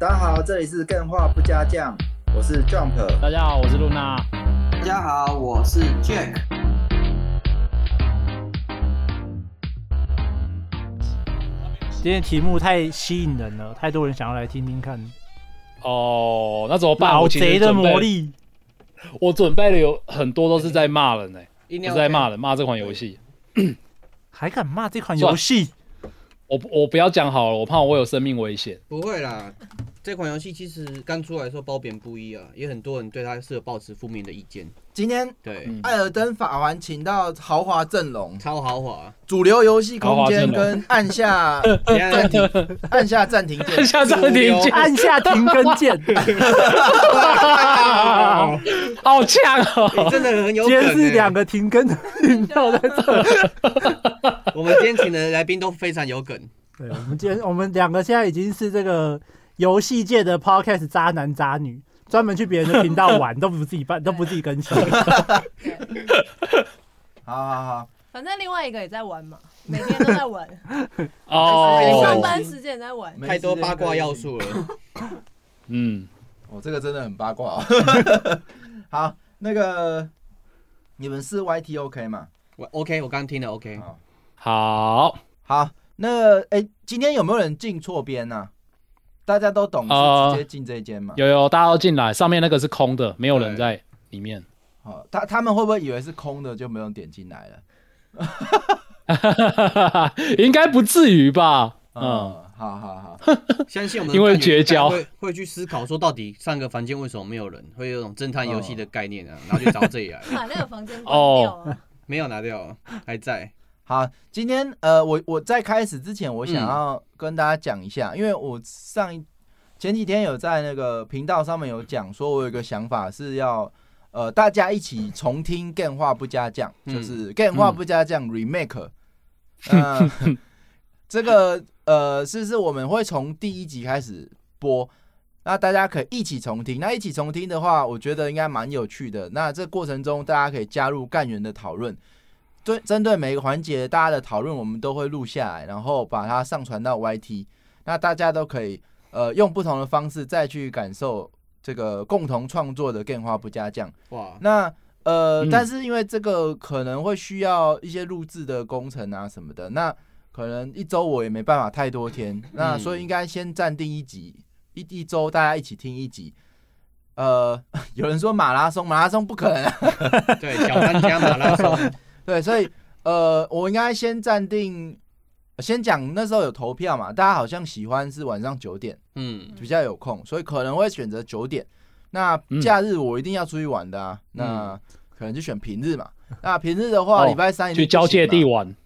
大家好，这里是更画不加酱，我是 Jump。大家好，我是露娜。大家好，我是 Jack。今天题目太吸引人了，太多人想要来听听看。哦，那怎么办？老贼的魔力，我准备了有很多都是在骂人呢、欸，是在骂人，骂这款游戏，还敢骂这款游戏？我我不要讲好了，我怕我有生命危险。不会啦。这款游戏其实刚出来的时候褒贬不一啊，也很多人对它是有抱持负面的意见。今天对艾尔登法环请到豪华阵容，超豪华，主流游戏空间跟按下 暂停，按下暂停键，按下暂停键，按下停更键，好强哦！真的很有。今天是两个停更的频道在这。我们今天请的来宾都非常有梗。对，我们今天我们两个现在已经是这个。游戏界的 podcast 渣男渣女，专门去别人的频道玩，都不自己办，都不自己更新。好好好，反正另外一个也在玩嘛，每天都在玩。哦，上班时间也在玩，太多八卦要素了。嗯，我、哦、这个真的很八卦、哦。好，那个你们是 YT OK 吗？我 OK，我刚听了 OK。好，好，好，那哎、欸，今天有没有人进错边呢？大家都懂是直接进这一间吗？有有，大家都进来，上面那个是空的，没有人在里面。好，他他们会不会以为是空的就没有点进来了？应该不至于吧？嗯，好好好，相信我们因为绝交会会去思考说，到底上个房间为什么没有人？会有种侦探游戏的概念啊，然后就找这里来。把那个房间关掉啊？没有拿掉，还在。好，今天呃，我我在开始之前，我想要跟大家讲一下，嗯、因为我上一前几天有在那个频道上面有讲，说我有一个想法是要呃大家一起重听《干话不加酱》，就是《干话不加酱》Remake。嗯，这个呃，是不是我们会从第一集开始播？那大家可以一起重听。那一起重听的话，我觉得应该蛮有趣的。那这过程中，大家可以加入干员的讨论。对，针对每一个环节大家的讨论，我们都会录下来，然后把它上传到 YT。那大家都可以呃用不同的方式再去感受这个共同创作的变化不加酱。哇，那呃，嗯、但是因为这个可能会需要一些录制的工程啊什么的，那可能一周我也没办法太多天，那所以应该先暂定一集，一一周大家一起听一集。呃，有人说马拉松，马拉松不可能、啊，对，小当家马拉松。对，所以呃，我应该先暂定，先讲那时候有投票嘛，大家好像喜欢是晚上九点，嗯，比较有空，所以可能会选择九点。那假日我一定要出去玩的啊，嗯、那可能就选平日嘛。那平日的话，礼、哦、拜三去交界地玩，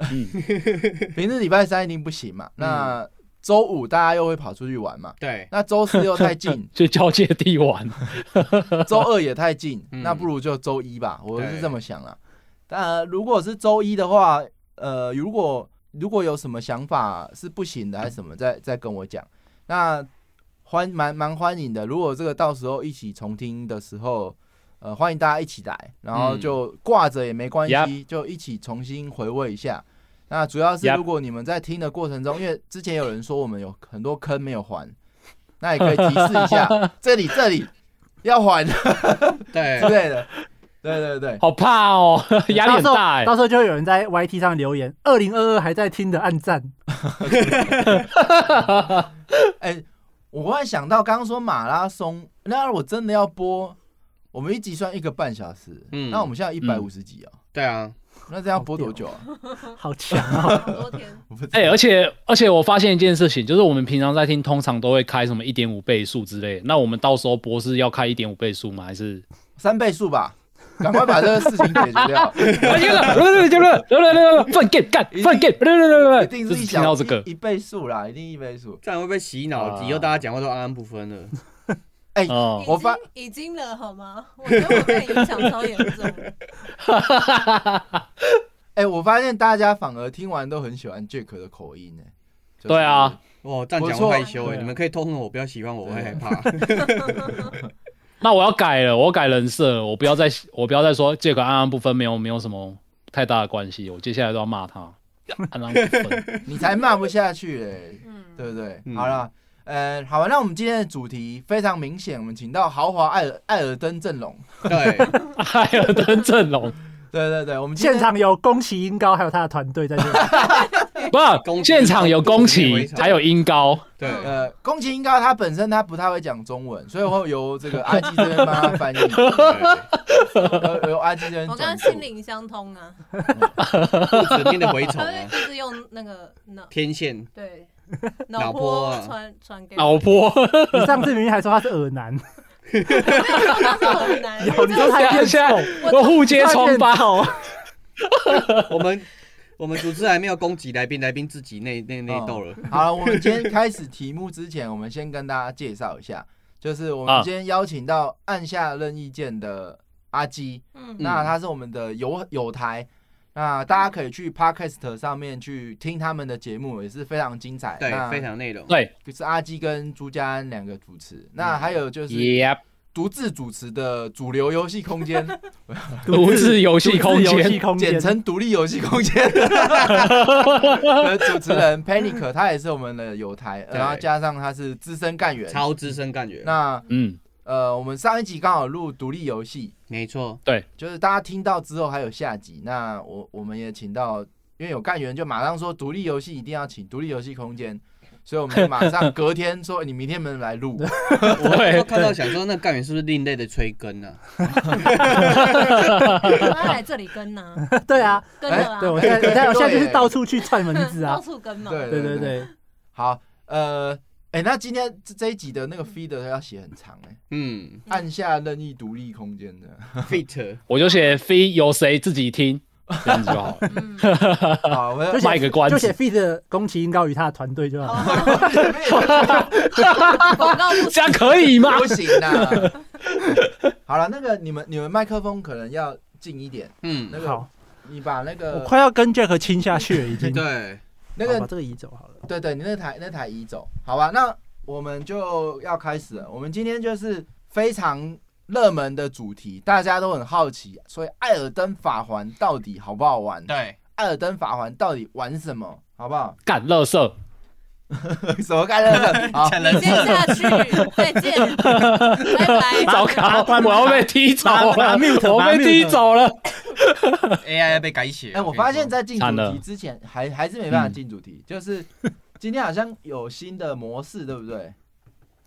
嗯，平日礼拜三一定不行嘛。那周五大家又会跑出去玩嘛？对。那周四又太近，去交界地玩。周二也太近，嗯、那不如就周一吧，我是这么想啊。呃，如果是周一的话，呃，如果如果有什么想法是不行的还是什么，再再跟我讲。那欢蛮蛮欢迎的。如果这个到时候一起重听的时候，呃，欢迎大家一起来，然后就挂着也没关系，嗯、就一起重新回味一下。那主要是如果你们在听的过程中，因为之前有人说我们有很多坑没有还，那也可以提示一下，这里这里要还，对 之类的。对对对，好怕哦，压力很大哎。到时候就会有人在 YT 上留言：“二零二二还在听的按赞。”哎，我忽然想到，刚刚说马拉松，那我真的要播，我们一集算一个半小时，嗯，那我们现在一百五十集啊。对啊，那这样播多久啊？好强啊！多天。哎，而且而且我发现一件事情，就是我们平常在听，通常都会开什么一点五倍速之类。那我们到时候播是要开一点五倍速吗？还是三倍速吧？赶快把这个事情解决掉！不是不是不是不是，犯贱干犯贱！不是不是不，一定是听到这个一倍数啦，一定一倍数，这样会不会洗脑？以后大家讲话都安安不分了。哎，我发已经了好吗？我觉得我被影响超严重。哎，我发现大家反而听完都很喜欢 Jack 的口音呢。对啊，哇，这样讲害羞哎，你们可以痛恨我，不要喜欢我，我会害怕。那我要改了，我要改人设，我不要再我不要再说这个安安不分没有没有什么太大的关系，我接下来都要骂他。安安不分，你才骂不下去嘞，对不对？嗯、好了，呃，好吧，那我们今天的主题非常明显，我们请到豪华艾尔艾尔登阵容。对，艾尔登阵容，对对对，我们现场有宫崎英高，还有他的团队在这里。不，现场有宫崎，还有英高。对，呃，宫崎英高他本身他不太会讲中文，所以会由这个阿基这边帮他翻译。由由阿基这边。我跟他心灵相通啊。指定的蛔虫啊。一直用那个天线。对。脑波传传给。脑波。你上次明明还说他是耳男。耳男。有你说他现在我互揭疮疤。我们。我们主持人还没有攻击来宾，来宾自己内内内斗了。好了，我们今天开始题目之前，我们先跟大家介绍一下，就是我们今天邀请到按下任意键的阿基，嗯，那他是我们的友友台，那大家可以去 Podcast 上面去听他们的节目，也是非常精彩，对，非常内容，对，就是阿基跟朱家安两个主持，那还有就是。独自主持的主流游戏空间，独自游戏空间，简称独立游戏空间。主持人 Panic，他也是我们的友台，然后加上他是资深干员，超资深干员。那嗯呃，我们上一集刚好录独立游戏，没错，对，就是大家听到之后还有下集。那我我们也请到，因为有干员就马上说独立游戏一定要请独立游戏空间。所以我们就马上隔天说，你明天能来录。我看到想说，那干员是不是另类的催更呢？他来这里跟呢？对啊，跟啊。对，我现在我现在就是到处去串门子啊，到处跟嘛。对对对对。好，呃，哎，那今天这这一集的那个 feed 要写很长哎。嗯。按下任意独立空间的 feed，我就写 feed 由谁自己听。这样子就好了。好，我们卖个关子，就写 feed 宫崎英高与他的团队就好。广告这样可以吗？不行的。好了，那个你们你们麦克风可能要近一点。嗯，那个好，你把那个我快要跟 Jack 亲下去了，已经。对，那个把这个移走好了。对对，你那台那台移走，好吧？那我们就要开始了。我们今天就是非常。热门的主题，大家都很好奇，所以《艾尔登法环》到底好不好玩？对，《艾尔登法环》到底玩什么？好不好？干乐色？什么干乐色？好，你先下去，再见，拜拜。糟糕，我要被踢走了，我被踢走了。AI 要被改写。哎，我发现，在进主题之前，还还是没办法进主题。就是今天好像有新的模式，对不对？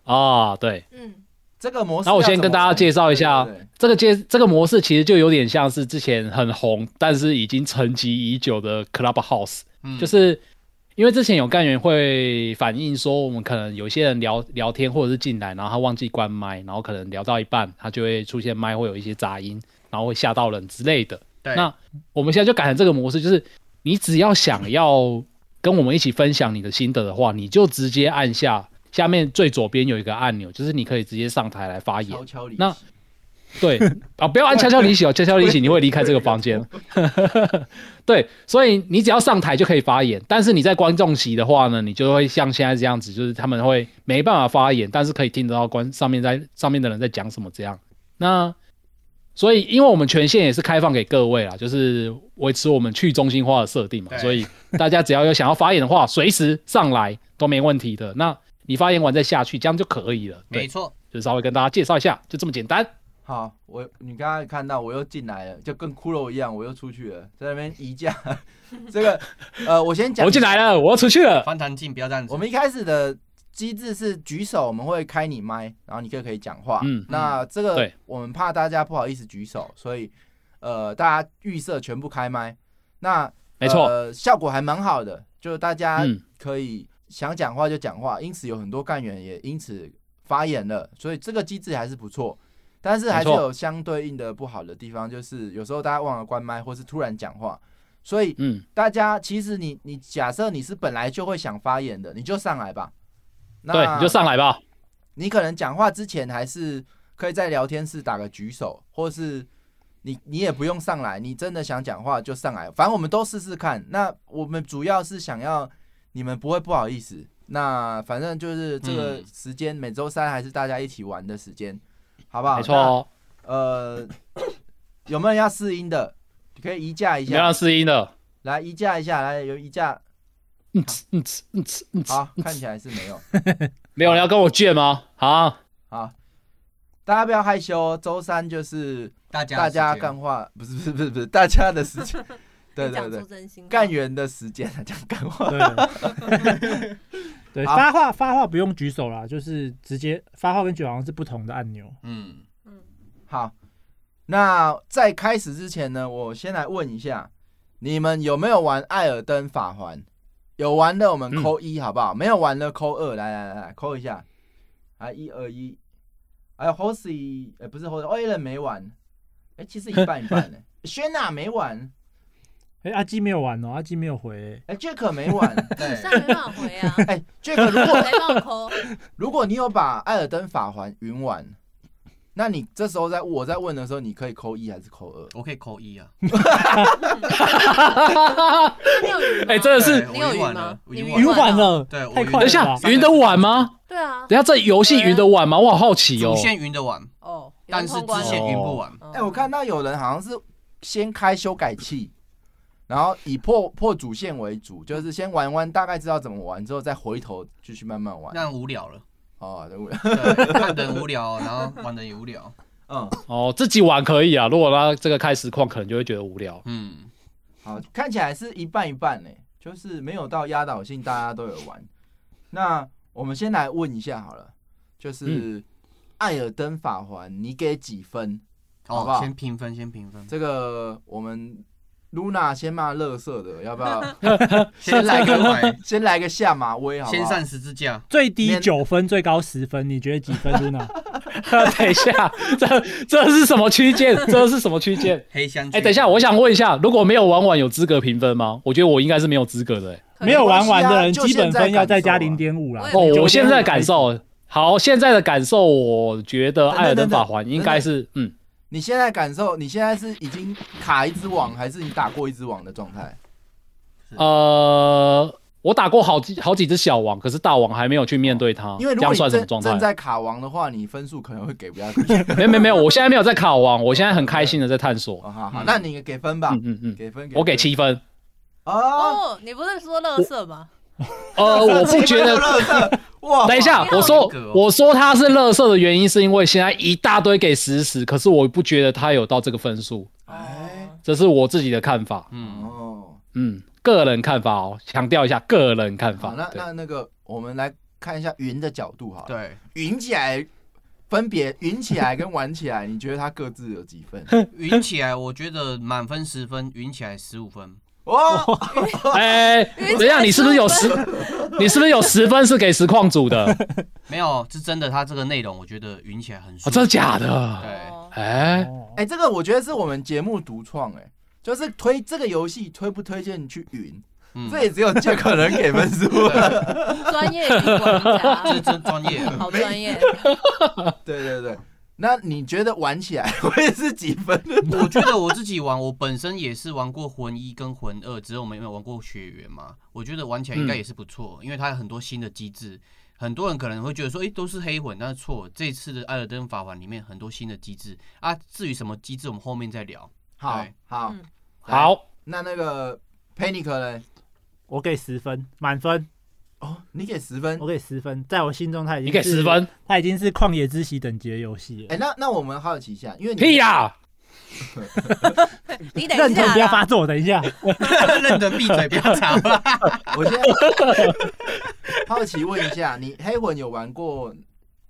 啊，对，嗯。这个模式，那我先跟大家介绍一下，这个介这个模式其实就有点像是之前很红，但是已经沉寂已久的 Clubhouse，嗯，就是因为之前有干员会反映说，我们可能有些人聊聊天或者是进来，然后他忘记关麦，然后可能聊到一半，他就会出现麦会有一些杂音，然后会吓到人之类的。对，那我们现在就改成这个模式，就是你只要想要跟我们一起分享你的心得的话，你就直接按下。下面最左边有一个按钮，就是你可以直接上台来发言。悄悄那 对啊，不要按悄悄离席哦，悄悄离席你会离开这个房间。对，所以你只要上台就可以发言，但是你在观众席的话呢，你就会像现在这样子，就是他们会没办法发言，但是可以听得到观上面在上面的人在讲什么这样。那所以，因为我们权限也是开放给各位啦，就是维持我们去中心化的设定嘛，所以大家只要有想要发言的话，随时上来都没问题的。那你发言完再下去，这样就可以了。没错，就稍微跟大家介绍一下，就这么简单。好，我你刚刚看到我又进来了，就跟骷髅一样，我又出去了，在那边移驾。这个呃，我先讲，我进来了，我要出去了。翻弹镜，不要这样子。我们一开始的机制是举手，我们会开你麦，然后你就可以讲话。嗯，那这个我们怕大家不好意思举手，所以呃，大家预设全部开麦。那没错，呃，效果还蛮好的，就是大家可以。想讲话就讲话，因此有很多干员也因此发言了，所以这个机制还是不错。但是还是有相对应的不好的地方，就是有时候大家忘了关麦，或是突然讲话。所以，嗯，大家其实你你假设你是本来就会想发言的，你就上来吧。那对，你就上来吧。你可能讲话之前还是可以在聊天室打个举手，或是你你也不用上来，你真的想讲话就上来，反正我们都试试看。那我们主要是想要。你们不会不好意思，那反正就是这个时间，每周三还是大家一起玩的时间，好不好？没错哦。呃，有没有人要试音的？你可以移架一下。没有要试音的，来移架一下，来有移架。嗯嗯嗯嗯，好，看起来是没有，没有人要跟我借吗？好，好，大家不要害羞，周三就是大家大家干话，不是不是不是不是大家的时间，对对对，干员的时间讲干话，对，对，发话发话不用举手啦，就是直接发话跟举好像是不同的按钮，嗯。嗯，好，那在开始之前呢，我先来问一下，你们有没有玩《艾尔登法环》？有玩的我们扣一好不好？嗯、没有玩的扣二，来来来扣一下，啊一二一，还有 Hosey，哎不是 Hosey，Oilen 没玩，哎、欸、其实一半一半呢。轩娜没玩，哎、欸、阿基没有玩哦，阿基没有回，哎 Jack 没玩，对，上没办法回啊，哎 Jack 如果没办法扣，如果你有把艾尔登法环云玩。那你这时候在我在问的时候，你可以扣一还是扣二？我可以扣一啊。哎，真的是你有云吗？云玩了，对，太快了。等一下，云的晚吗？对啊。等下这游戏云的晚吗？我好好奇哦。主线云的晚哦，但是支线云不玩。哎，我看到有人好像是先开修改器，然后以破破主线为主，就是先玩玩，大概知道怎么玩之后，再回头继续慢慢玩。那无聊了。哦，对，看的无聊，然后玩的也无聊。嗯，哦，自己玩可以啊。如果他这个开实况，可能就会觉得无聊。嗯，好，看起来是一半一半呢，就是没有到压倒性，大家都有玩。那我们先来问一下好了，就是《艾尔登法环》，你给几分？好不好？先评分，先评分。这个我们。露娜先骂乐色的，要不要 先来个先来个下马威？好，先上十字架，最低九分，最高十分，你觉得几分？露娜，等一下，这这是什么区间？这是什么区间？黑箱。哎，等一下，我想问一下，如果没有玩完，有资格评分吗？我觉得我应该是没有资格的。没有玩完的人，基本分要再加零点五啦。哦，我现在感受，好，现在的感受，我觉得《艾尔登法环》应该是嗯。你现在感受，你现在是已经卡一只网，还是你打过一只网的状态？呃，我打过好几好几只小王，可是大王还没有去面对它。因为如果你正正在卡王的话，你分数可能会给不下去。没有没有没有，我现在没有在卡王，我现在很开心的在探索。好好好，那你给分吧。嗯嗯嗯，给分，我给七分。哦，你不是说乐色吗？呃，我不觉得。哇，等一下，我说我说他是乐色的原因，是因为现在一大堆给十十，可是我不觉得他有到这个分数。哎，这是我自己的看法。嗯哦，嗯，个人看法哦，强调一下个人看法。那那那个，我们来看一下云的角度哈。对，云起来分别云起来跟玩起来，你觉得他各自有几分？云起来，我觉得满分十分，云起来十五分。哇！哎，等一下，你是不是有十？你是不是有十分是给实况组的？没有，是真的。他这个内容，我觉得云起来很爽。真的假的？对。哎哎，这个我觉得是我们节目独创，哎，就是推这个游戏推不推荐你去云？这也只有杰克能给分数。专业玩家，这真专业，好专业。对对对。那你觉得玩起来会是几分？我觉得我自己玩，我本身也是玩过魂一跟魂二，只是我们没有玩过血缘嘛。我觉得玩起来应该也是不错，嗯、因为它有很多新的机制。很多人可能会觉得说，诶、欸，都是黑魂，但是错。这次的《艾尔登法环》里面很多新的机制啊。至于什么机制，我们后面再聊。好，好，嗯、好。那那个 Panic 呢？我给十分，满分。哦，你给十分，我给十分，在我心中他已经你给十分，他已经是旷野之息等级的游戏了。哎，那那我们好奇一下，因为屁呀，你等认真不要发作，等一下，认真闭嘴，不要吵了。我先好奇问一下，你黑魂有玩过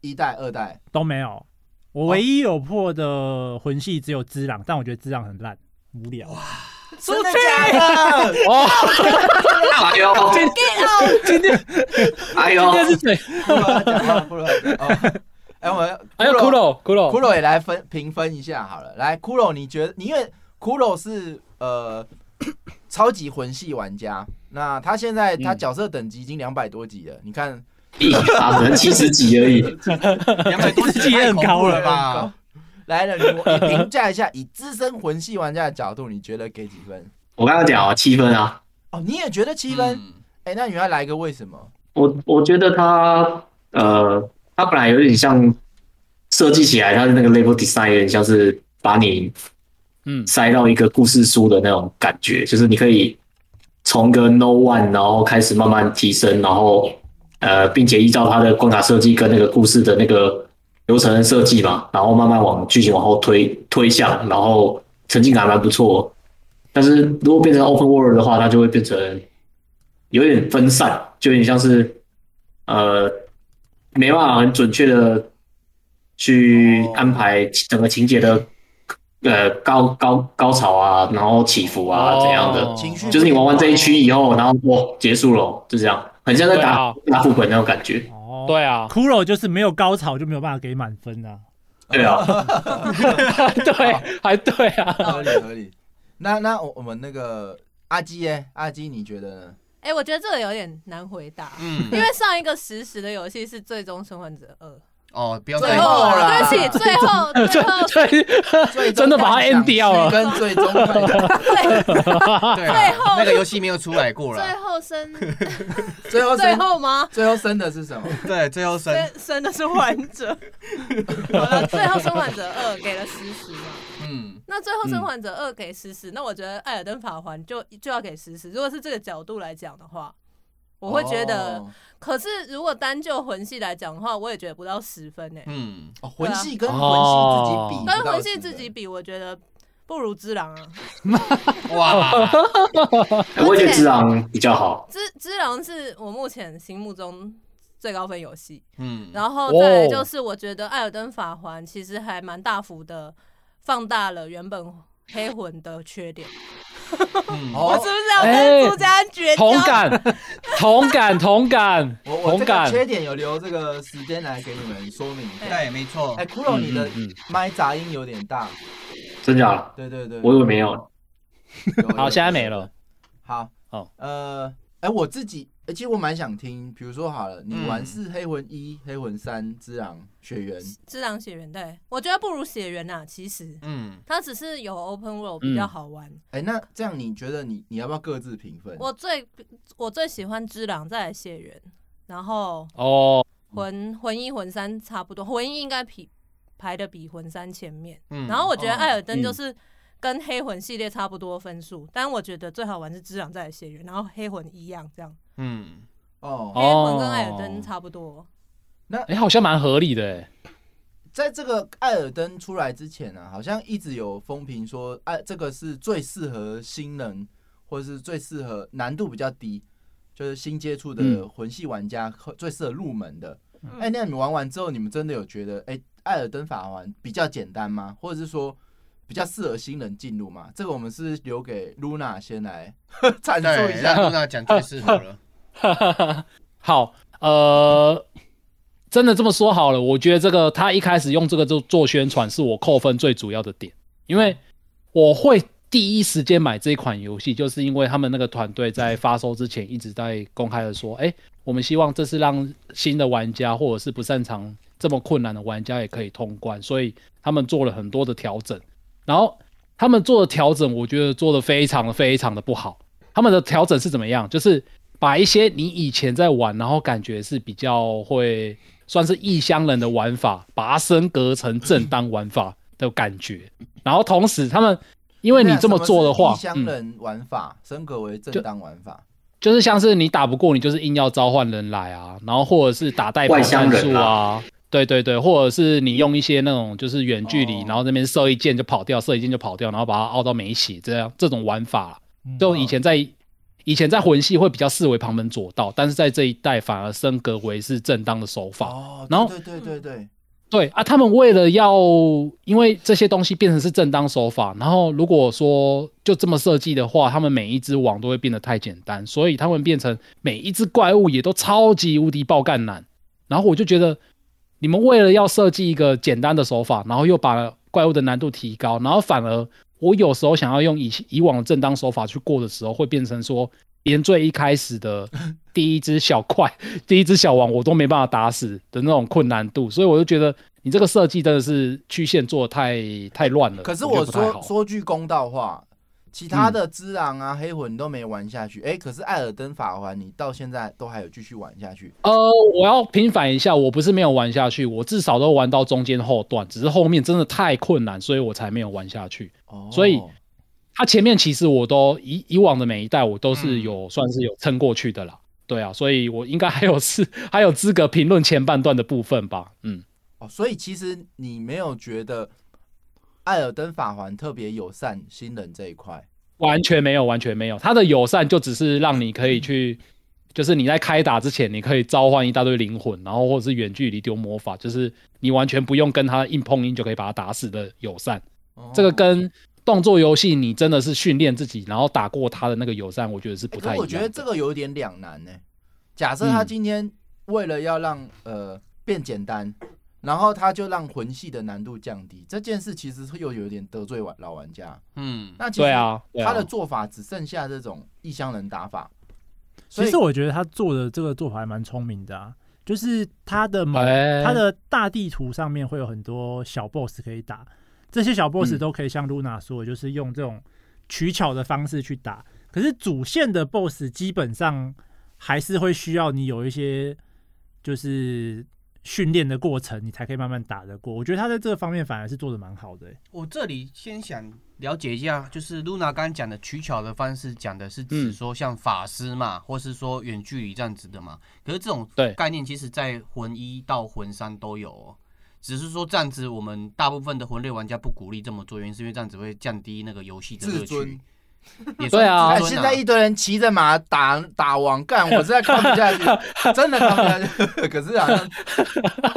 一代、二代都没有？我唯一有破的魂系只有只狼，但我觉得只狼很烂，无聊。真的假的？哦，哎呦，今天，哎呦，今天是谁？哎，我们还有骷髅，骷髅，骷髅也来分评分一下好了。来，骷髅，你觉得？你因为骷髅是呃 超级魂系玩家，那他现在他角色等级已经两百多级了，你看，可能七十级而已，两百多级也很高了吧？来了，你评价一下，以资深魂系玩家的角度，你觉得给几分？我刚刚讲啊，七分啊。哦，你也觉得七分？哎、嗯欸，那你要来个为什么？我我觉得他呃，他本来有点像设计起来，他的那个 level design 有点像是把你嗯塞到一个故事书的那种感觉，嗯、就是你可以从个 No One，然后开始慢慢提升，然后呃，并且依照它的关卡设计跟那个故事的那个流程设计嘛，然后慢慢往剧情往后推推向，然后沉浸感还蛮不错。但是如果变成 Open World 的话，它就会变成有点分散，就有点像是呃，没办法很准确的去安排整个情节的。呃，高高高潮啊，然后起伏啊，怎样的？情绪就是你玩完这一区以后，然后哇，结束了，就这样，很像在打打副本那种感觉。哦，对啊，骷髅就是没有高潮就没有办法给满分啊。对啊，对，还对啊，合理合理。那那我我们那个阿基耶，阿基你觉得呢？哎，我觉得这个有点难回答，嗯，因为上一个实时的游戏是《最终生还者二》。哦，不要再后了，对不起，最后，最后，最真的把它 end 掉了，跟最终，对，最后。那个游戏没有出来过了，最后生，最后最后吗？最后生的是什么？对，最后生。生的是患者。好了，最后生还者二给了十十嘛？嗯，那最后生还者二给十十，那我觉得艾尔登法环就就要给十十。如果是这个角度来讲的话。我会觉得，可是如果单就魂系来讲的话，我也觉得不到十分呢。嗯，魂系跟魂系自己比，跟魂系自己比，我觉得不如之狼啊。哇，我觉得之狼比较好。之之狼是我目前心目中最高分游戏。嗯，然后再来就是，我觉得艾尔登法环其实还蛮大幅的放大了原本黑魂的缺点。我是不是要跟朱家绝交？同感，同感，同感。我我这个缺点有留这个时间来给你们说明。对，没错。哎，骷髅，你的麦杂音有点大，真假？对对对，我以为没有。好，现在没了。好，好，呃，哎，我自己。哎，其实我蛮想听，比如说好了，你玩是黑魂一、黑魂三、之狼、血缘、之狼、血缘，对，我觉得不如血缘呐，其实，嗯，它只是有 open world 比较好玩。哎，那这样你觉得你你要不要各自评分？我最我最喜欢之狼，再来血缘，然后哦，魂魂一魂三差不多，魂一应该比排的比魂三前面，嗯，然后我觉得艾尔登就是。跟黑魂系列差不多分数，但我觉得最好玩是只狼在血缘，然后黑魂一样这样。嗯，哦，黑魂跟艾尔登差不多。那哎、欸，好像蛮合理的哎。在这个艾尔登出来之前呢、啊，好像一直有风评说，哎，这个是最适合新人，或者是最适合难度比较低，就是新接触的魂系玩家最适合入门的。哎、嗯，那你们玩完之后，你们真的有觉得，哎，艾尔登法环比较简单吗？或者是说？比较适合新人进入吗？这个我们是留给 Luna 先来 阐述一下。Luna 讲最适合了。哈哈哈好，呃，真的这么说好了，我觉得这个他一开始用这个做做宣传，是我扣分最主要的点。因为我会第一时间买这款游戏，就是因为他们那个团队在发售之前一直在公开的说，哎、我们希望这是让新的玩家或者是不擅长这么困难的玩家也可以通关，所以他们做了很多的调整。然后他们做的调整，我觉得做的非常非常的不好。他们的调整是怎么样？就是把一些你以前在玩，然后感觉是比较会算是异乡人的玩法，把它升格成正当玩法的感觉。然后同时，他们因为你这么做的话，异乡人玩法升格为正当玩法，就，就是像是你打不过，你就是硬要召唤人来啊，然后或者是打代跑战术啊。对对对，或者是你用一些那种就是远距离，然后那边射一箭就跑掉，射一箭就跑掉，然后把它凹到没血，这样这种玩法，就以前在以前在魂系会比较视为旁门左道，但是在这一代反而升格为是正当的手法。哦，然后对对对对对啊，他们为了要因为这些东西变成是正当手法，然后如果说就这么设计的话，他们每一只网都会变得太简单，所以他们变成每一只怪物也都超级无敌爆干难，然后我就觉得。你们为了要设计一个简单的手法，然后又把怪物的难度提高，然后反而我有时候想要用以以往的正当手法去过的时候，会变成说连最一开始的 第一只小怪、第一只小王我都没办法打死的那种困难度，所以我就觉得你这个设计真的是曲线做的太太乱了。可是我说说句公道话。其他的之狼啊、黑魂都没玩下去，哎、欸，可是艾尔登法环你到现在都还有继续玩下去。呃，我要平反一下，我不是没有玩下去，我至少都玩到中间后段，只是后面真的太困难，所以我才没有玩下去。哦，所以他前面其实我都以以往的每一代我都是有、嗯、算是有撑过去的啦。对啊，所以我应该还有是 还有资格评论前半段的部分吧。嗯，哦，所以其实你没有觉得艾尔登法环特别友善新人这一块？完全没有，完全没有。他的友善就只是让你可以去，就是你在开打之前，你可以召唤一大堆灵魂，然后或者是远距离丢魔法，就是你完全不用跟他硬碰硬就可以把他打死的友善。哦、这个跟动作游戏你真的是训练自己，然后打过他的那个友善，我觉得是不太一样、欸。我觉得这个有点两难呢。假设他今天为了要让、嗯、呃变简单。然后他就让魂系的难度降低，这件事其实又有点得罪玩老玩家。嗯，那其实他的做法只剩下这种异乡人打法。其实我觉得他做的这个做法还蛮聪明的啊，就是他的某他的大地图上面会有很多小 boss 可以打，这些小 boss 都可以像 Luna 说的，就是用这种取巧的方式去打。可是主线的 boss 基本上还是会需要你有一些就是。训练的过程，你才可以慢慢打得过。我觉得他在这个方面反而是做的蛮好的。我这里先想了解一下，就是 Luna 刚刚讲的取巧的方式，讲的是指说像法师嘛，或是说远距离这样子的嘛。可是这种概念，其实在魂一到魂三都有哦。只是说这样子，我们大部分的魂类玩家不鼓励这么做，原因是因为这样子会降低那个游戏的乐趣。对啊，现在一堆人骑着马打打网干，我实在看不下去，真的看不下去。可是好像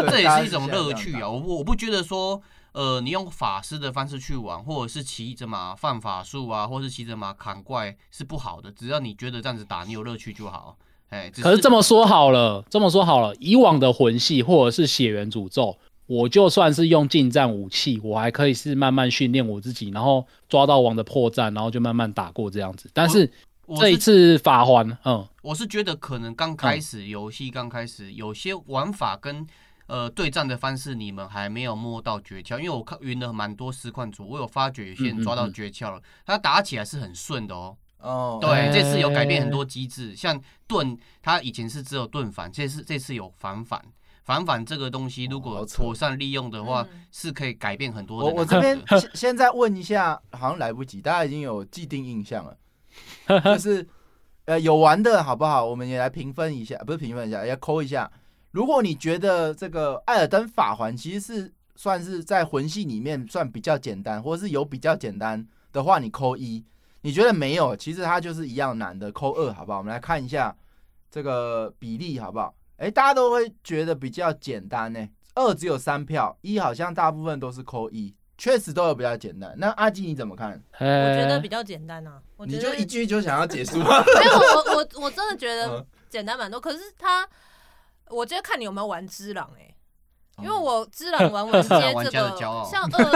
这也是一种乐趣啊！我我不觉得说，呃，你用法师的方式去玩，或者是骑着马放法术啊，或者是骑着马砍怪是不好的。只要你觉得这样子打你有乐趣就好。哎，可是这么说好了，这么说好了，以往的魂系或者是血缘诅咒。我就算是用近战武器，我还可以是慢慢训练我自己，然后抓到王的破绽，然后就慢慢打过这样子。但是这一次法环，嗯，我是觉得可能刚开始游戏刚开始有些玩法跟呃对战的方式，你们还没有摸到诀窍。因为我看云了蛮多实况组，我有发觉有些人抓到诀窍了，他打起来是很顺的哦。哦，对，这次有改变很多机制，像盾，他以前是只有盾反，这次这次有反反。反反这个东西，如果妥善利用的话，是可以改变很多的。我我这边现现在问一下，好像来不及，大家已经有既定印象了。就是呃有玩的好不好？我们也来评分一下，不是评分一下，要扣一下。如果你觉得这个艾尔登法环其实是算是在魂系里面算比较简单，或者是有比较简单的话，你扣一。你觉得没有，其实它就是一样难的，扣二好不好？我们来看一下这个比例好不好？哎、欸，大家都会觉得比较简单呢。二只有三票，一好像大部分都是扣一，确实都有比较简单。那阿基你怎么看？我觉得比较简单啊。我觉得你就一句就想要结束？没有，我我我真的觉得简单蛮多。可是他，我觉得看你有没有玩只狼哎、欸，因为我只狼玩文接这个 像二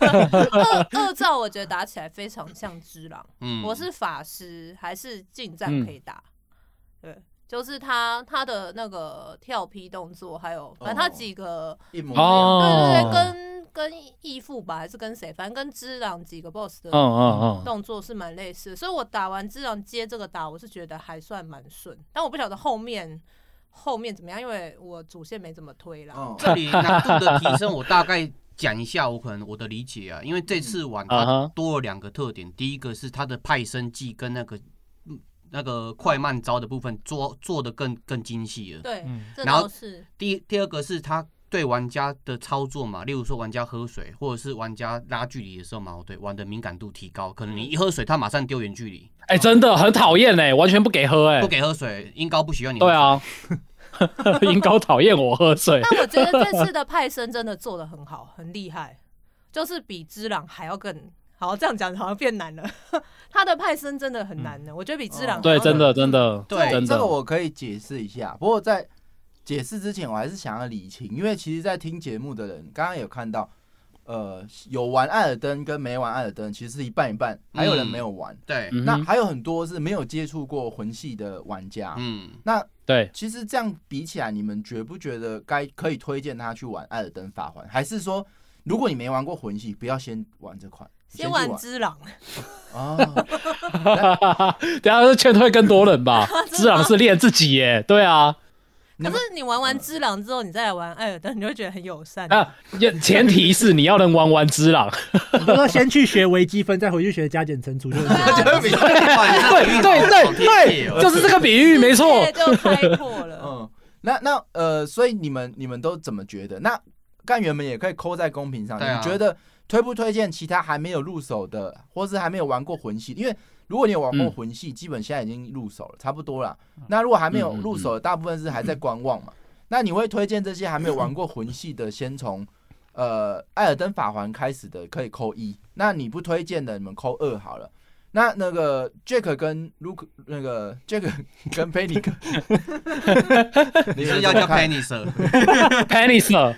二二兆，我觉得打起来非常像只狼。嗯，我是法师还是近战可以打？就是他他的那个跳劈动作，还有反正他几个一模一样，对对对，跟跟义父吧，还是跟谁？反正跟之朗几个 boss 的动作是蛮类似，所以我打完之朗接这个打，我是觉得还算蛮顺。但我不晓得后面后面怎么样，因为我主线没怎么推了。这里难度的提升，我大概讲一下，我可能我的理解啊，因为这次玩它多了两个特点，第一个是它的派生技跟那个。那个快慢招的部分做做的更更精细了，对，然后是。第第二个是他对玩家的操作嘛，例如说玩家喝水或者是玩家拉距离的时候嘛，对，玩的敏感度提高，可能你一喝水，他马上丢远距离，哎，真的很讨厌哎，完全不给喝哎，不给喝水，音高不喜欢你，对啊，英高讨厌我喝水，但我觉得这次的派生真的做的很好，很厉害，就是比之朗还要更。好，这样讲好像变难了。他的派生真的很难的，嗯、我觉得比之狼对，真的真的对，真的这个我可以解释一下。不过在解释之前，我还是想要理清，因为其实，在听节目的人刚刚有看到，呃，有玩艾尔登跟没玩艾尔登，其实是一半一半，还有人没有玩。嗯、对，那还有很多是没有接触过魂系的玩家。嗯，那对，其实这样比起来，你们觉不觉得该可以推荐他去玩艾尔登法环，还是说，如果你没玩过魂系，不要先玩这款？先玩只狼啊！等下是劝退更多人吧。只狼是练自己耶，对啊。可是你玩完只狼之后，你再来玩艾尔登，你就会觉得很友善啊。前提是你要能玩完只狼，你说先去学微积分，再回去学加减乘除，就是。对对对对，就是这个比喻，没错，就开阔了。嗯，那那呃，所以你们你们都怎么觉得？那干员们也可以扣在公屏上，你觉得推不推荐其他还没有入手的，或是还没有玩过魂系？因为如果你有玩过魂系，基本现在已经入手了，差不多了。那如果还没有入手的，大部分是还在观望嘛。那你会推荐这些还没有玩过魂系的，先从呃艾尔登法环开始的，可以扣一。那你不推荐的，你们扣二好了。那那个 Jack 跟 Luke，那个 Jack 跟 Penny，你是要叫 Penny，Penny，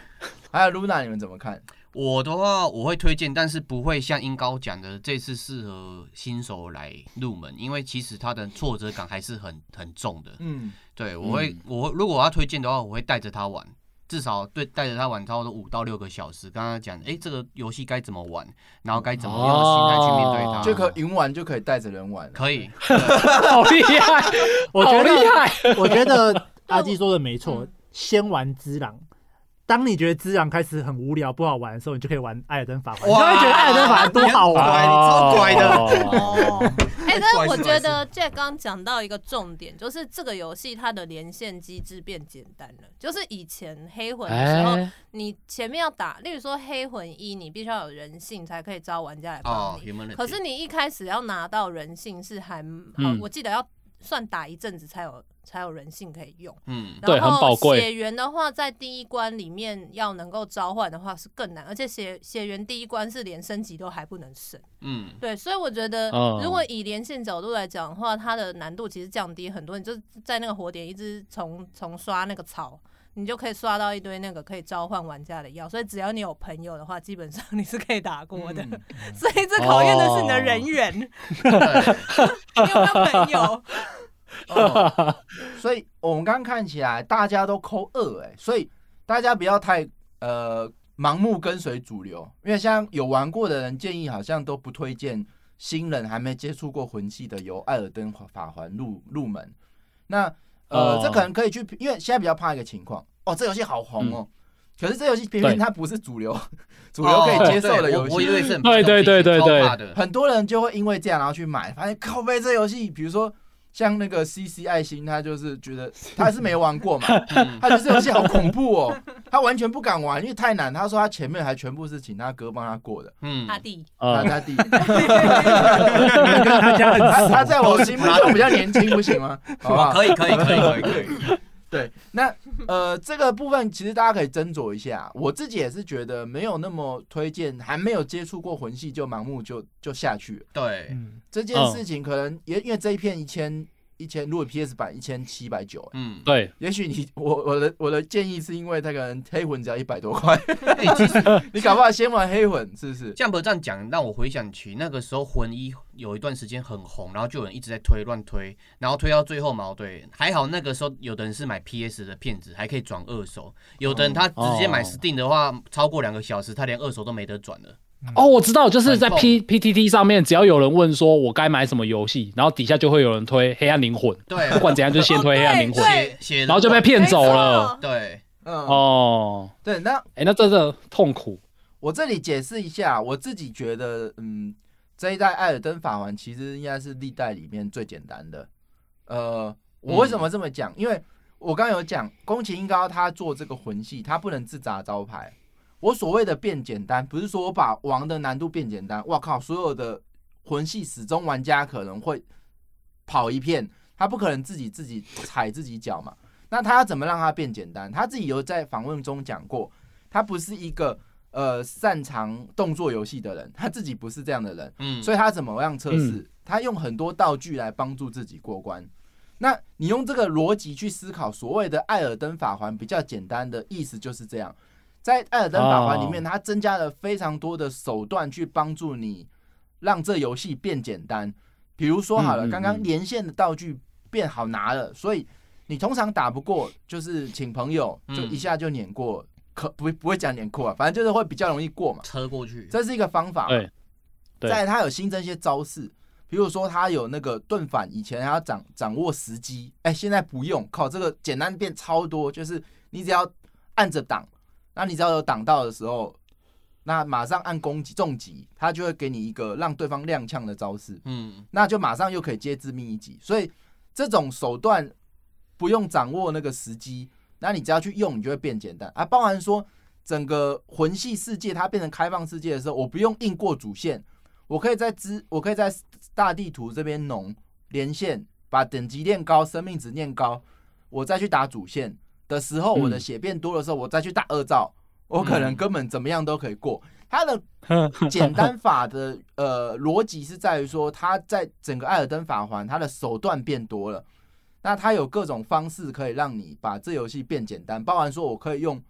还有 Luna，你们怎么看？我的话，我会推荐，但是不会像英高讲的这次适合新手来入门，因为其实它的挫折感还是很很重的。嗯，对，我会，我如果我要推荐的话，我会带着他玩，至少对带着他玩差不多五到六个小时。刚刚讲，哎，这个游戏该怎么玩，然后该怎么用心态去面对它，就可云玩就可以带着人玩，可以，好厉害，我觉得厉害，我觉得阿基说的没错，先玩只狼。当你觉得资阳开始很无聊不好玩的时候，你就可以玩艾尔登法环。哇你就会觉得艾尔登法环多好玩，超乖的。哦，哎，但是我觉得 Jack 刚讲到一个重点，就是这个游戏它的连线机制变简单了。就是以前黑魂的时候，你前面要打，例如说黑魂一，你必须要有人性才可以招玩家来帮你。可是你一开始要拿到人性是还好，我记得要算打一阵子才有。才有人性可以用，嗯，对，很宝贵。血缘的话，在第一关里面要能够召唤的话是更难，而且血血缘第一关是连升级都还不能升，嗯，对，所以我觉得如果以连线角度来讲的话，它的难度其实降低很多。你就在那个火点一直从从刷那个草，你就可以刷到一堆那个可以召唤玩家的药。所以只要你有朋友的话，基本上你是可以打过的。嗯、所以这考验的是你的人缘，哦、你有没有朋友？哦、所以我们刚刚看起来大家都扣二哎，所以大家不要太呃盲目跟随主流，因为像有玩过的人建议好像都不推荐新人还没接触过魂系的由艾尔登法环入入门。那呃、哦、这可能可以去，因为现在比较怕一个情况。哦，这游戏好红哦，嗯、可是这游戏偏偏它不是主流 主流可以接受的游戏，对对对对对，很多人就会因为这样然后去买，发现靠背这游戏，比如说。像那个 C C 爱心，他就是觉得他还是没玩过嘛，他觉得这游戏好恐怖哦，他完全不敢玩，因为太难。他说他前面还全部是请他哥帮他过的，嗯，他弟，他他弟，他他在我心目中比较年轻，不行吗？好吧，可以可以可以可以可以。对，那呃，这个部分其实大家可以斟酌一下。我自己也是觉得没有那么推荐，还没有接触过魂系就盲目就就下去。对，嗯，这件事情可能也因为这一片一千。一千，如果 PS 版一千七百九，嗯，对，也许你我我的我的建议是因为他可能黑魂只要一百多块，欸，其实 你搞不好先玩黑魂，是不是？这样不这样讲，让我回想起那个时候魂一有一段时间很红，然后就有人一直在推乱推，然后推到最后嘛，对，还好那个时候有的人是买 PS 的片子，还可以转二手，有的人他直接买 Steam 的话，哦，超过两个小时他连二手都没得转了。哦，我知道，就是在 P P T T 上面，只要有人问说我该买什么游戏，然后底下就会有人推《黑暗灵魂》，对，不管怎样就先推《黑暗灵魂》，然后就被骗走了。对，嗯，哦，对，那哎，那真的痛苦。我这里解释一下，我自己觉得，嗯，这一代《艾尔登法环》其实应该是历代里面最简单的。呃，我为什么这么讲？因为我刚刚有讲，宫崎英高他做这个魂系，他不能自砸招牌。我所谓的变简单，不是说我把王的难度变简单。我靠！所有的魂系始终玩家可能会跑一片，他不可能自己自己踩自己脚嘛。那他要怎么让他变简单？他自己有在访问中讲过，他不是一个呃擅长动作游戏的人，他自己不是这样的人。嗯，所以他怎么样测试？嗯、他用很多道具来帮助自己过关。那你用这个逻辑去思考，所谓的艾尔登法环比较简单的意思就是这样。在《艾尔登法环》里面，它增加了非常多的手段去帮助你，让这游戏变简单。比如说，好了，刚刚连线的道具变好拿了，所以你通常打不过，就是请朋友就一下就碾过，可不不会讲碾过啊，反正就是会比较容易过嘛，车过去，这是一个方法。对，再来，它有新增一些招式，比如说他有那个盾反，以前还要掌掌握时机，哎，现在不用，靠这个简单变超多，就是你只要按着挡，那你只要有挡到的时候，那马上按攻击重击，他就会给你一个让对方踉跄的招式，嗯，那就马上又可以接致命一击，所以这种手段不用掌握那个时机，那你只要去用，你就会变简单啊。包含说整个魂系世界它变成开放世界的时候，我不用硬过主线。我可以在支，我可以在大地图这边农连线，把等级练高，生命值练高，我再去打主线的时候，我的血变多的时候，我再去打二召，我可能根本怎么样都可以过。它的 简单法的呃逻辑是在于说，它在整个艾尔登法环，它的手段变多了，那它有各种方式可以让你把这游戏变简单，包含说我可以用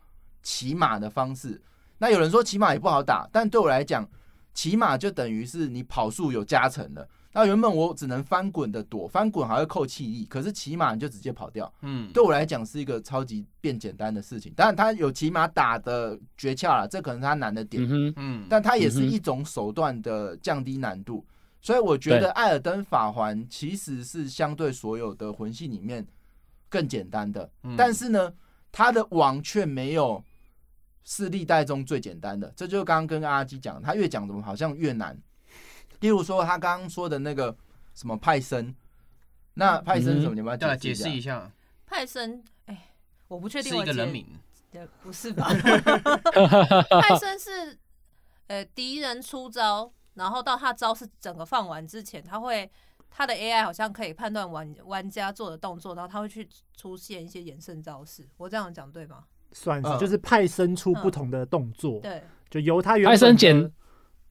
骑马的方式。那有人说骑马也不好打，但对我来讲。骑马就等于是你跑速有加成的。那原本我只能翻滚的躲，翻滚还会扣气力，可是骑马你就直接跑掉。嗯，对我来讲是一个超级变简单的事情。当然，它有骑马打的诀窍了，这可能是它难的点。嗯，但它也是一种手段的降低难度。所以我觉得《艾尔登法环》其实是相对所有的魂系里面更简单的。但是呢，它的网却没有。是历代中最简单的，这就是刚刚跟阿基讲，他越讲怎么好像越难。例如说他刚刚说的那个什么派森，那派森什么？你们要解释一下。派森，哎，我不确定是一个人名，不是吧？派森是，呃，敌人出招，然后到他招式整个放完之前，他会他的 AI 好像可以判断玩玩家做的动作，然后他会去出现一些衍生招式。我这样讲对吗？算是，就是派生出不同的动作，对，就由他原派生简，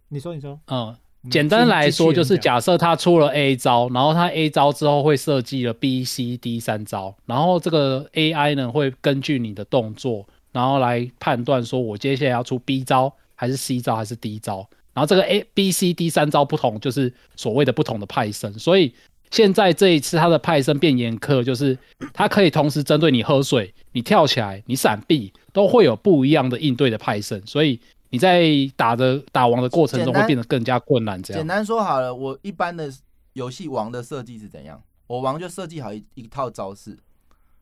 你说你说，嗯，简单来说就是假设他出了 A 招，然后他 A 招之后会设计了 B、C、D 三招，然后这个 AI 呢会根据你的动作，然后来判断说我接下来要出 B 招还是 C 招还是 D 招，然后这个 A、B、C、D 三招不同，就是所谓的不同的派生，所以。现在这一次他的派生变严苛，就是他可以同时针对你喝水、你跳起来、你闪避，都会有不一样的应对的派生，所以你在打的打王的过程中会变得更加困难。这样简单说好了，我一般的游戏王的设计是怎样？我王就设计好一一套招式，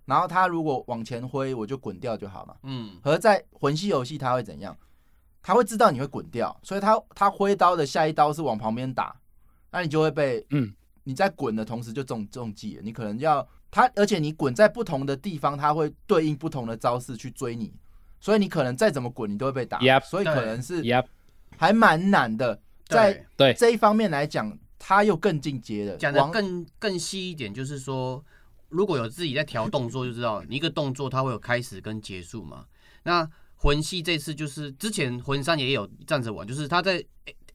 然后他如果往前挥，我就滚掉就好了。嗯，而在魂系游戏他会怎样？他会知道你会滚掉，所以他他挥刀的下一刀是往旁边打，那你就会被嗯。你在滚的同时就中中计了，你可能要他，而且你滚在不同的地方，他会对应不同的招式去追你，所以你可能再怎么滚，你都会被打。Yep, 所以可能是还蛮难的。在对这一方面来讲，他又更进阶了。讲的更更细一点，就是说，如果有自己在调动作，就知道你一个动作它会有开始跟结束嘛。那魂系这次就是之前魂三也有站着玩，就是他在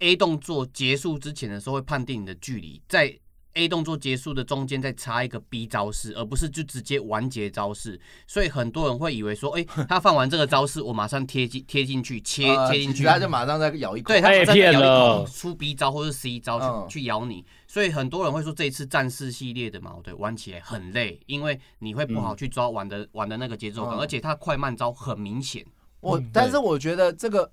A 动作结束之前的时候会判定你的距离在。A 动作结束的中间再插一个 B 招式，而不是就直接完结招式，所以很多人会以为说，哎、欸，他放完这个招式，我马上贴进贴进去切切进去，他就马上再咬一口，对，他再咬一口出 B 招或是 C 招去、嗯、去咬你，所以很多人会说这一次战士系列的矛对玩起来很累，因为你会不好去抓玩的、嗯、玩的那个节奏感，而且他快慢招很明显。我但是我觉得这个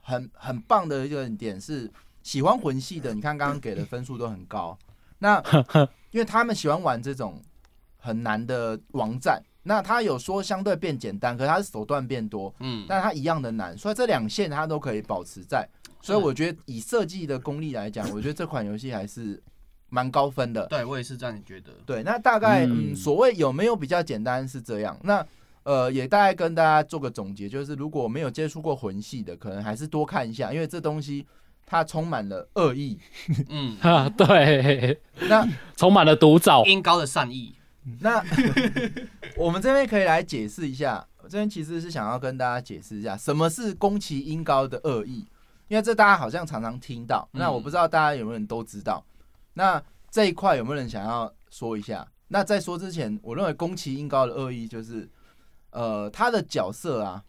很很棒的一个点是，喜欢魂系的，你看刚刚给的分数都很高。那 因为他们喜欢玩这种很难的网站，那他有说相对变简单，可是他的手段变多，嗯，但他一样的难，所以这两线他都可以保持在，所以我觉得以设计的功力来讲，我觉得这款游戏还是蛮高分的。对，我也是这样觉得。对，那大概嗯，所谓有没有比较简单是这样，那呃，也大概跟大家做个总结，就是如果没有接触过魂系的，可能还是多看一下，因为这东西。它充满了恶意，嗯 啊，对，那充满了毒枣，音高的善意。那 我们这边可以来解释一下，我这边其实是想要跟大家解释一下，什么是宫崎英高的恶意，因为这大家好像常常听到，那我不知道大家有没有人都知道。那这一块有没有人想要说一下？那在说之前，我认为宫崎英高的恶意就是，呃，他的角色啊，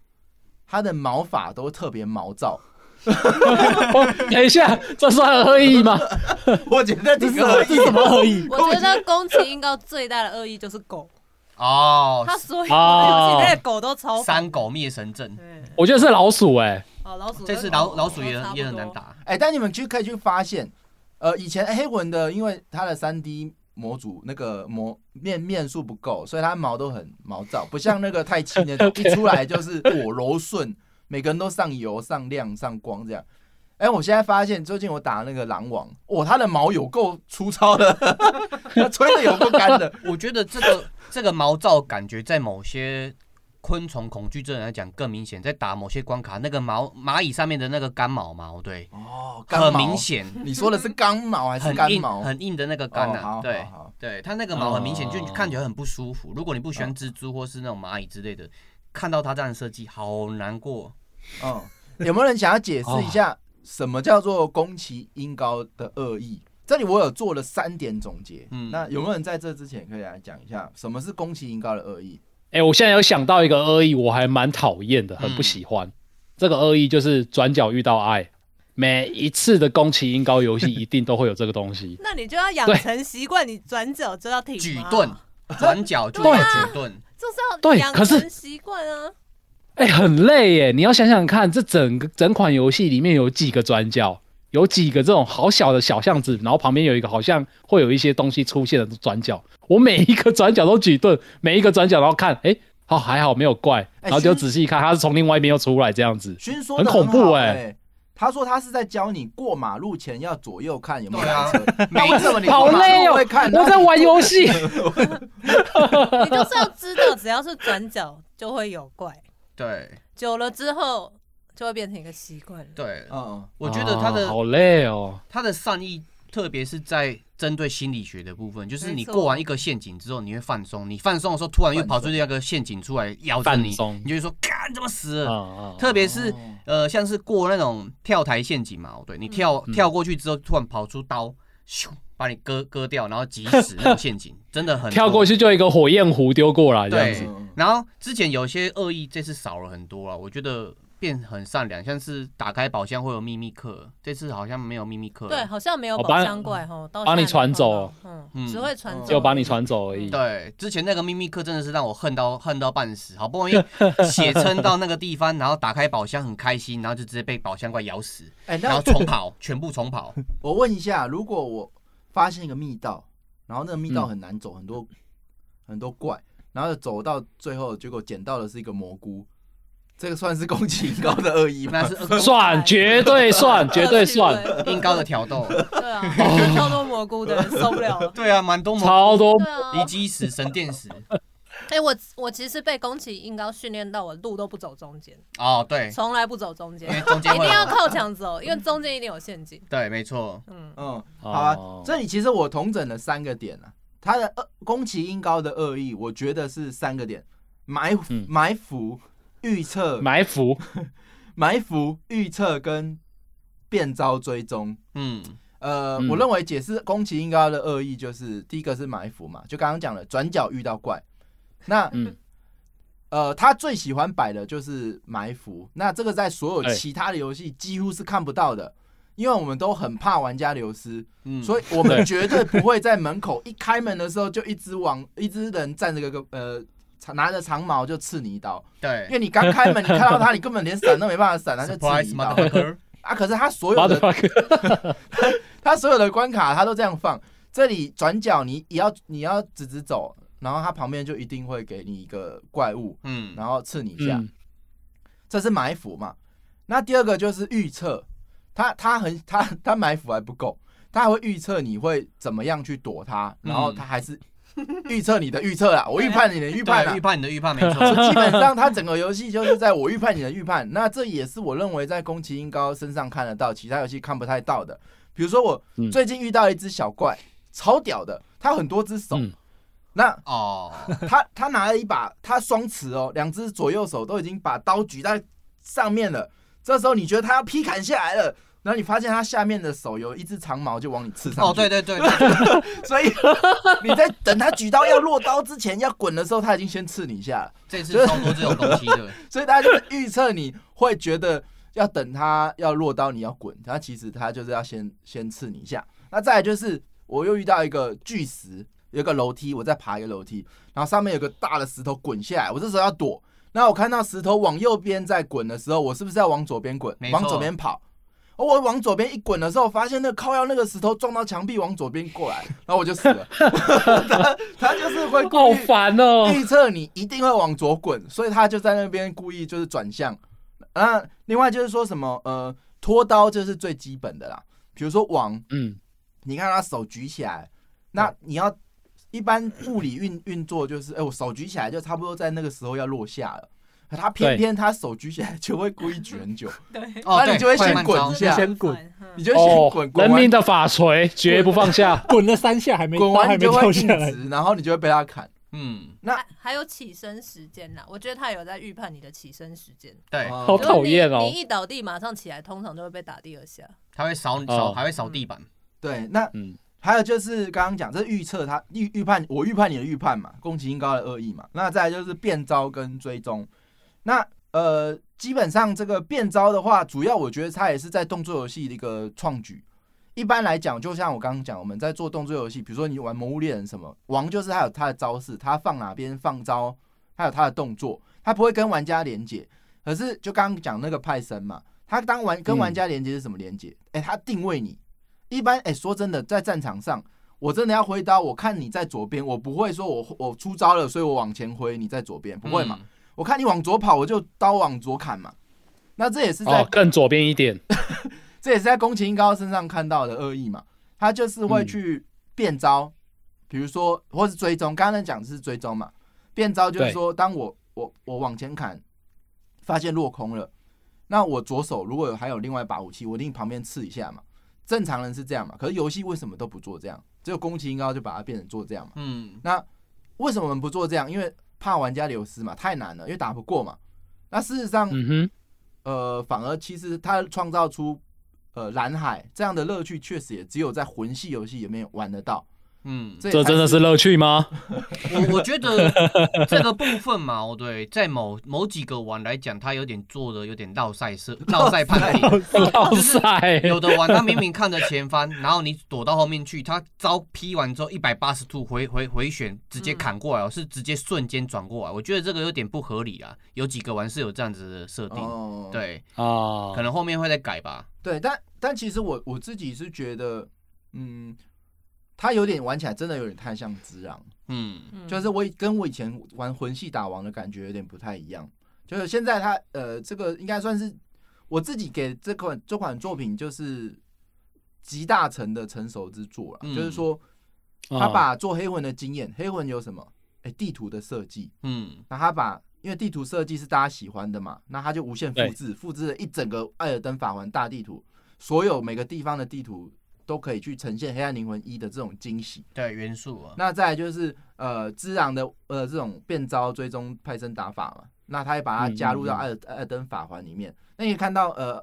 他的毛发都特别毛躁。等一下，这算恶意吗？我觉得这是恶意，什么恶意？我觉得 宫崎英高最大的恶意就是狗。哦，他所有游戏里的狗都超三狗灭神阵，我觉得是老鼠哎，哦老鼠，这次老老鼠也也很难打。哎，但你们去可以去发现，呃，以前黑魂的，因为它的三 D 模组那个模面面数不够，所以它毛都很毛躁，不像那个太七那种一出来就是果柔顺，每个人都上油、上亮、上光这样。哎、欸，我现在发现最近我打那个狼王，哇，它的毛有够粗糙的，它吹的有够干的。我觉得这个这个毛躁感觉在某些。昆虫恐惧症来讲更明显，在打某些关卡，那个毛蚂蚁上面的那个干毛毛，对，哦，很明显。你说的是刚毛还是干毛？很硬的那个干啊，对，对，它那个毛很明显，就看起来很不舒服。如果你不喜欢蜘蛛或是那种蚂蚁之类的，看到他这样的设计，好难过。嗯，有没有人想要解释一下什么叫做宫崎英高的恶意？这里我有做了三点总结。嗯，那有没有人在这之前可以来讲一下什么是宫崎英高的恶意？哎、欸，我现在有想到一个恶意，我还蛮讨厌的，很不喜欢。嗯、这个恶意就是转角遇到爱，每一次的宫崎英高游戏一定都会有这个东西。那你就要养成习惯，你转角就要停。举盾，转角就要举盾，就是要养成习惯啊。哎、欸，很累耶！你要想想看，这整个整款游戏里面有几个转角？有几个这种好小的小巷子，然后旁边有一个好像会有一些东西出现的转角。我每一个转角都举盾，每一个转角然后看，哎、欸，好还好没有怪，然后就仔细看，他是从另外一边又出来这样子，很恐怖哎、欸。他说他是在教你过马路前要左右看有没有车。没什么，你好累哦，我在玩游戏。你就是要知道，只要是转角就会有怪。对，久了之后。就会变成一个习惯。对，嗯，我觉得他的、哦、好累哦。他的善意，特别是在针对心理学的部分，就是你过完一个陷阱之后，你会放松。你放松的时候，突然又跑出另一个陷阱出来咬着你，你就会说：“干，怎么死了？”哦、特别是、哦、呃，像是过那种跳台陷阱嘛，对，你跳、嗯、跳过去之后，突然跑出刀，咻，把你割割掉，然后急死那种 陷阱，真的很跳过去就一个火焰壶丢过来这样子。然后之前有些恶意，这次少了很多了，我觉得。变很善良，像是打开宝箱会有秘密客，这次好像没有秘密客。对，好像没有宝箱怪哈，帮你传走，嗯，只会传走，就把你传走而已。对，之前那个秘密客真的是让我恨到恨到半死，好不容易 血撑到那个地方，然后打开宝箱很开心，然后就直接被宝箱怪咬死，哎，然后重跑，全部重跑。我问一下，如果我发现一个密道，然后那个密道很难走，很多很多怪，然后走到最后，结果捡到的是一个蘑菇。这个算是宫崎英高的恶意吗？算，绝对算，绝对算。英高的挑逗。对啊，超多蘑菇的受不了。对啊，蛮多蘑菇。超多。遗迹石、神殿石。哎，我我其实被宫崎英高训练到，我路都不走中间。哦，对。从来不走中间，一定要靠墙走，因为中间一定有陷阱。对，没错。嗯嗯，好啊。这里其实我统整了三个点啊，他的宫崎英高的恶意，我觉得是三个点：埋埋伏。预测埋伏，埋伏预测跟变招追踪。嗯，呃，嗯、我认为解释宫崎英高的恶意就是第一个是埋伏嘛，就刚刚讲了转角遇到怪。那，嗯、呃，他最喜欢摆的就是埋伏。那这个在所有其他的游戏几乎是看不到的，欸、因为我们都很怕玩家流失，嗯、所以我们绝对不会在门口一开门的时候就一直往一只人站着个呃。拿着长矛就刺你一刀，对，因为你刚开门，你看到他，你根本连闪都没办法闪，他就刺你一刀。啊，可是他所有的，他所有的关卡他都这样放，这里转角你也要你要直直走，然后他旁边就一定会给你一个怪物，嗯，然后刺你一下，这是埋伏嘛。那第二个就是预测，他他很他他埋伏还不够，他还会预测你会怎么样去躲他，然后他还是。预测你的预测啦，我预判你的预判啦，预判你的预判没错。基本上，它整个游戏就是在我预判你的预判。那这也是我认为在宫崎英高身上看得到，其他游戏看不太到的。比如说，我最近遇到一只小怪，超屌的，它有很多只手。那哦，他他拿了一把，他双持哦，两只左右手都已经把刀举在上面了。这时候你觉得他要劈砍下来了。然后你发现他下面的手有一只长矛，就往你刺上去。哦，对对对，对，所以你在等他举刀要落刀之前要滚的时候，他已经先刺你一下了。这次超多这种东西的，所以大家就是预测你会觉得要等他要落刀，你要滚，他其实他就是要先先刺你一下。那再来就是我又遇到一个巨石，有个楼梯，我在爬一个楼梯，然后上面有个大的石头滚下来，我这时候要躲。那我看到石头往右边在滚的时候，我是不是要往左边滚？往左边跑？我往左边一滚的时候，发现那个靠腰那个石头撞到墙壁往左边过来，然后我就死了。他他就是会故意好烦哦，预测你一定会往左滚，所以他就在那边故意就是转向。那另外就是说什么呃拖刀这是最基本的啦，比如说往，嗯，你看他手举起来，那你要一般物理运运作就是，哎、欸，我手举起来就差不多在那个时候要落下了。他偏偏他手举起来就会故意举很久，对，那你就会先滚一下，先滚，你就先滚。人民的法锤绝不放下，滚了三下还没滚完，还没跳下来，然后你就会被他砍。嗯，那还有起身时间呢？我觉得他有在预判你的起身时间。对，好讨厌哦！你一倒地马上起来，通常都会被打第二下。他会扫扫，还会扫地板。对，那嗯，还有就是刚刚讲这预测，他预预判我预判你的预判嘛，宫崎英高的恶意嘛。那再来就是变招跟追踪，那。呃，基本上这个变招的话，主要我觉得它也是在动作游戏的一个创举。一般来讲，就像我刚刚讲，我们在做动作游戏，比如说你玩《魔物猎人》什么，王就是他有他的招式，他放哪边放招，他有他的动作，他不会跟玩家连接。可是就刚刚讲那个派森嘛，他当玩跟玩家连接是什么连接？哎、嗯欸，他定位你。一般哎、说真的，在战场上，我真的要挥刀，我看你在左边，我不会说我我出招了，所以我往前挥，你在左边，不会嘛？我看你往左跑，我就刀往左砍嘛。那这也是在、哦、更左边一点，这也是在宫崎英高身上看到的恶意嘛。他就是会去变招，嗯、比如说或是追踪。刚刚讲的是追踪嘛，变招就是说，当我我我往前砍，发现落空了，那我左手如果有还有另外一把武器，我一定旁边刺一下嘛。正常人是这样嘛，可是游戏为什么都不做这样？只有宫崎英高就把它变成做这样嘛。嗯，那为什么我们不做这样？因为怕玩家流失嘛，太难了，因为打不过嘛。那事实上，嗯哼，呃，反而其实他创造出呃蓝海这样的乐趣，确实也只有在魂系游戏里面玩得到。嗯，这真的是乐趣吗？我我觉得 这个部分嘛，哦对，在某某几个玩来讲，他有点做的有点绕赛设绕赛判定，绕赛。有的玩他明明看着前方，然后你躲到后面去，他招劈完之后一百八十度回回回旋，直接砍过来，哦，是直接瞬间转过来。我觉得这个有点不合理啊。有几个玩是有这样子的设定，对啊，可能后面会再改吧。对，但但其实我我自己是觉得，嗯。它有点玩起来真的有点太像只狼，嗯，就是我跟我以前玩魂系打王的感觉有点不太一样。就是现在他呃，这个应该算是我自己给这款这款作品就是集大成的成熟之作了。嗯、就是说，他把做黑魂的经验，黑魂有什么？哎、欸，地图的设计，嗯，那他把因为地图设计是大家喜欢的嘛，那他就无限复制，复制了一整个艾尔登法环大地图，所有每个地方的地图。都可以去呈现《黑暗灵魂一》的这种惊喜，对元素啊。那再来就是呃，只狼的呃这种变招追踪派生打法嘛，那他也把它加入到艾尔艾尔登法环里面。那你看到呃，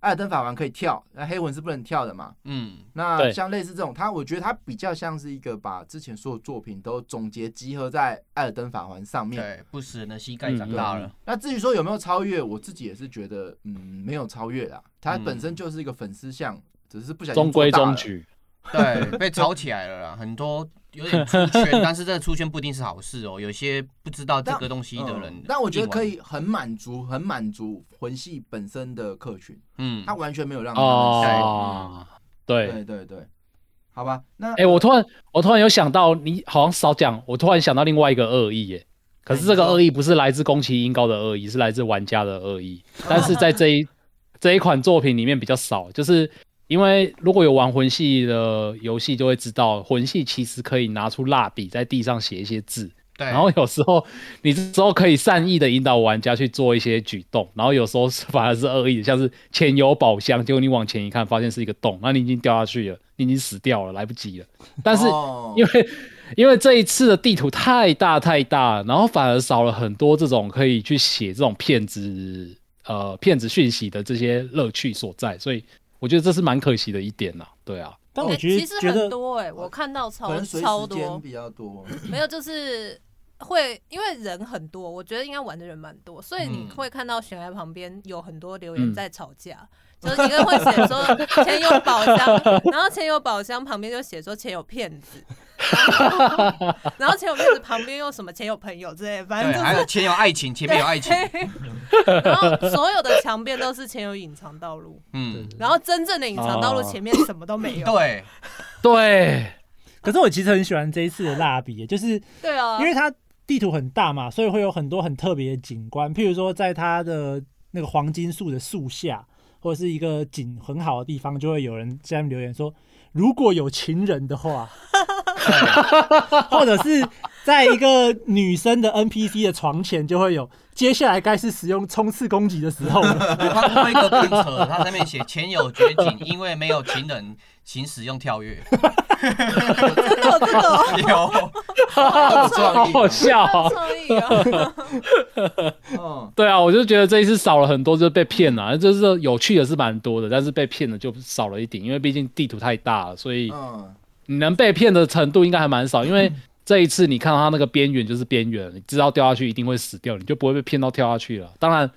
艾尔登法环可以跳，那黑魂是不能跳的嘛？嗯。那像类似这种，他我觉得他比较像是一个把之前所有作品都总结集合在艾尔登法环上面。对，不死人的膝盖长大了。那至于说有没有超越，我自己也是觉得嗯没有超越啦，它本身就是一个粉丝向。只是不小心中规中矩，对，被炒起来了啦。很多有点出圈，但是这个出圈不一定是好事哦。有些不知道这个东西的人，但我觉得可以很满足，很满足魂系本身的客群。嗯，他完全没有让哦，对对对对，好吧。那哎，我突然我突然有想到，你好像少讲，我突然想到另外一个恶意耶。可是这个恶意不是来自宫崎英高的恶意，是来自玩家的恶意。但是在这一这一款作品里面比较少，就是。因为如果有玩魂系的游戏，就会知道魂系其实可以拿出蜡笔在地上写一些字，对。然后有时候你这时候可以善意的引导玩家去做一些举动，然后有时候反而是恶意的，像是前有宝箱，结果你往前一看，发现是一个洞，那你已经掉下去了，你已经死掉了，来不及了。但是因为因为这一次的地图太大太大，然后反而少了很多这种可以去写这种骗子呃骗子讯息的这些乐趣所在，所以。我觉得这是蛮可惜的一点呐，对啊。但我觉得其实很多哎，我看到超超多，比较多。没有，就是会因为人很多，我觉得应该玩的人蛮多，所以你会看到悬崖旁边有很多留言在吵架，就是一个会写说 前有宝箱，然后前有宝箱旁边就写说前有骗子，然后前有妹子旁边又什么前有朋友之类，反正就是还有前有爱情，前面有爱情。然后所有的墙边都是前有隐藏道路，嗯，然后真正的隐藏道路前面什么都没有。对，对。可是我其实很喜欢这一次的蜡笔，就是对啊，因为它地图很大嘛，所以会有很多很特别的景观，譬如说在它的那个黄金树的树下，或者是一个景很好的地方，就会有人这样留言说。如果有情人的话，或者是在一个女生的 NPC 的床前，就会有接下来该是使用冲刺攻击的时候了。他推一个拼车，他上面写“前有绝景，因为没有情人，请使用跳跃”。真的，真的有，好好笑啊！创意啊！嗯，对啊，我就觉得这一次少了很多，就是被骗了。就是有趣的是蛮多的，但是被骗的就少了一点，因为毕竟地图太大了，所以你能被骗的程度应该还蛮少。因为这一次你看到它那个边缘就是边缘，你知道掉下去一定会死掉，你就不会被骗到跳下去了。当然。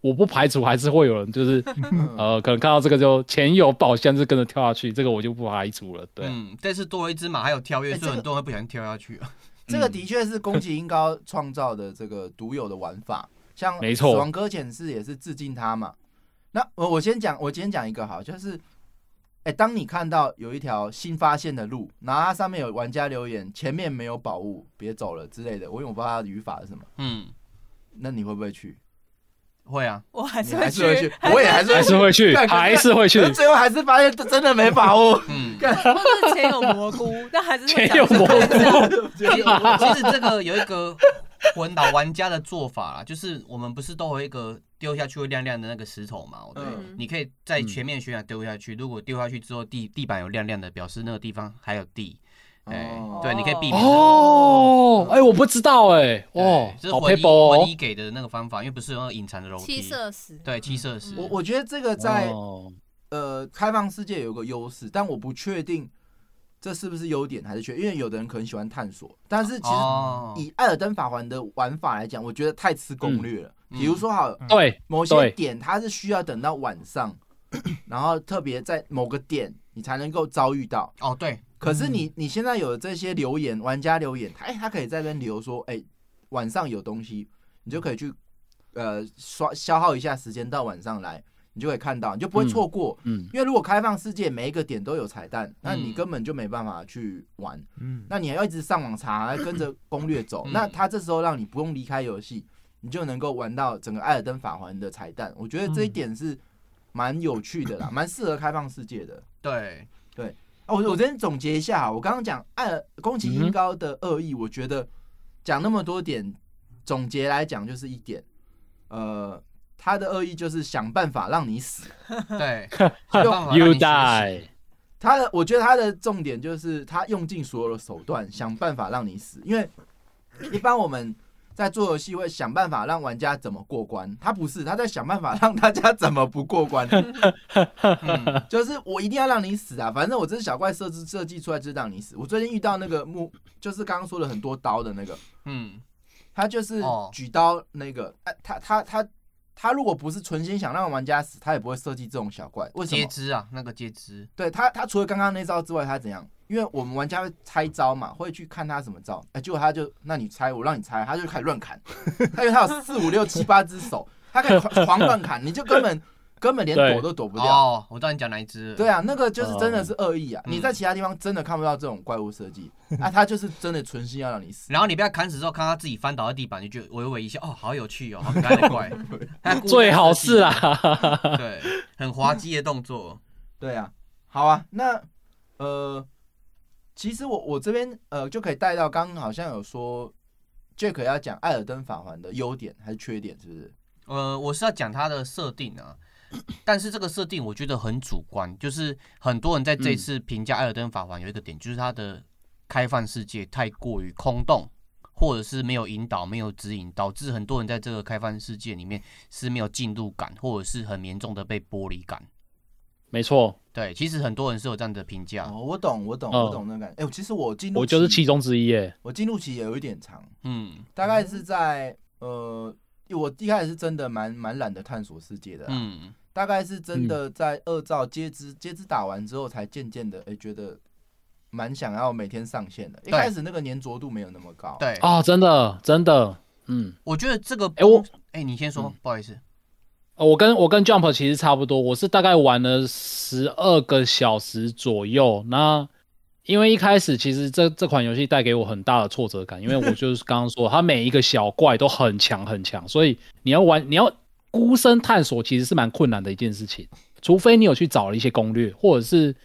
我不排除还是会有人，就是 呃，可能看到这个就前有宝箱就跟着跳下去，这个我就不排除了。对，嗯，这次多了一只马，还有跳跃，欸、所以很多人会不小心跳下去啊。这个的确是宫崎英高创造的这个独有的玩法，像《死亡搁浅是也是致敬他嘛。那我我先讲，我今天讲一个好，就是，哎、欸，当你看到有一条新发现的路，然后它上面有玩家留言，前面没有宝物，别走了之类的，我因为我不知道它的语法是什么，嗯，那你会不会去？会啊，我还是会去，我也还是还是会去，还是会去，最后还是发现真的没把握。嗯，或者前有蘑菇，但还是前有蘑菇。其实这个有一个 魂导玩家的做法啦，就是我们不是都有一个丢下去会亮亮的那个石头嘛？对，你可以在前面悬崖丢下去，如果丢下去之后地地板有亮亮的，表示那个地方还有地。哎，对，你可以避免哦。哎，我不知道哎。哦，这是魂一魂一给的那个方法，因为不是有那个隐藏的楼梯。七色石。对，七色石。我我觉得这个在呃开放世界有个优势，但我不确定这是不是优点还是缺，因为有的人可能喜欢探索，但是其实以艾尔登法环的玩法来讲，我觉得太吃攻略了。比如说，好，对，某些点它是需要等到晚上，然后特别在某个点你才能够遭遇到。哦，对。可是你你现在有这些留言，玩家留言，他哎，他可以在那边留说，哎，晚上有东西，你就可以去，呃，刷消耗一下时间到晚上来，你就可以看到，你就不会错过。嗯，因为如果开放世界每一个点都有彩蛋，那你根本就没办法去玩。嗯，那你还要一直上网查，还跟着攻略走，那他这时候让你不用离开游戏，你就能够玩到整个艾尔登法环的彩蛋。我觉得这一点是蛮有趣的啦，蛮适合开放世界的。对对。哦，我我先总结一下哈，我刚刚讲艾尔宫崎英高的恶意，我觉得讲那么多点，总结来讲就是一点，呃，他的恶意就是想办法让你死，对，You die。他的，我觉得他的重点就是他用尽所有的手段想办法让你死，因为一般我们。在做游戏会想办法让玩家怎么过关，他不是，他在想办法让大家怎么不过关。嗯，就是我一定要让你死啊！反正我这只小怪设置设计出来就是让你死。我最近遇到那个木，就是刚刚说了很多刀的那个，嗯，他就是举刀那个，哎，他他他他如果不是存心想让玩家死，他也不会设计这种小怪。为什么？截肢啊，那个截肢。对他，他除了刚刚那招之外，他怎样？因为我们玩家会猜招嘛，会去看他什么招，哎，结果他就，那你猜，我让你猜，他就开始乱砍，他因为他有四五六七八只手，他可以狂乱砍，你就根本根本连躲都躲不掉。哦，我知道你讲哪一只。对啊，那个就是真的是恶意啊！你在其他地方真的看不到这种怪物设计，啊，他就是真的存心要让你死。然后你被他砍死之后，看他自己翻倒在地板，你就微微一笑，哦，好有趣哦，好可爱的怪。最好是啊，对，很滑稽的动作。对啊，好啊，那呃。其实我我这边呃就可以带到刚刚好像有说，Jack 要讲《艾尔登法环》的优点还是缺点，是不是？呃，我是要讲它的设定啊，但是这个设定我觉得很主观，就是很多人在这次评价《艾尔登法环》有一个点，就是它的开放世界太过于空洞，或者是没有引导、没有指引，导致很多人在这个开放世界里面是没有进入感，或者是很严重的被剥离感。没错，对，其实很多人是有这样的评价。哦，我懂，我懂，我懂那个感觉。哎，其实我进入，我就是其中之一耶。我进入期也有一点长，嗯，大概是在呃，我一开始是真的蛮蛮懒得探索世界的，嗯，大概是真的在二兆接枝接枝打完之后，才渐渐的哎觉得蛮想要每天上线的。一开始那个粘着度没有那么高。对啊，真的真的，嗯，我觉得这个，哎我哎你先说，嗯、不好意思。我跟我跟 Jump 其实差不多，我是大概玩了十二个小时左右。那因为一开始其实这这款游戏带给我很大的挫折感，因为我就是刚刚说，它每一个小怪都很强很强，所以你要玩你要孤身探索其实是蛮困难的一件事情，除非你有去找了一些攻略，或者是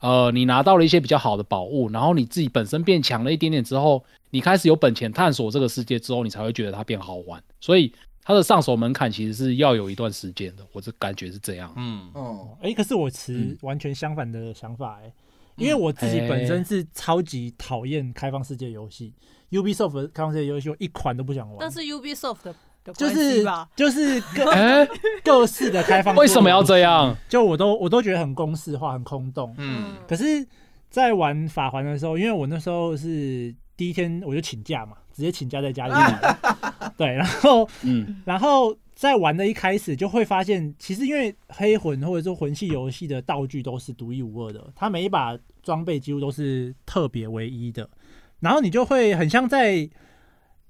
呃你拿到了一些比较好的宝物，然后你自己本身变强了一点点之后，你开始有本钱探索这个世界之后，你才会觉得它变好玩，所以。它的上手门槛其实是要有一段时间的，我这感觉是这样。嗯哦，哎、欸，可是我持完全相反的想法哎、欸，嗯、因为我自己本身是超级讨厌开放世界游戏、欸、，Ubisoft 的开放世界游戏我一款都不想玩。但是 Ubisoft 的，就是就是各、欸、各式的开放，为什么要这样？就我都我都觉得很公式化，很空洞。嗯，可是，在玩法环的时候，因为我那时候是第一天我就请假嘛。直接请假在家里面，对，然后，嗯，然后在玩的一开始就会发现，其实因为黑魂或者说魂系游戏的道具都是独一无二的，它每一把装备几乎都是特别唯一的，然后你就会很像在，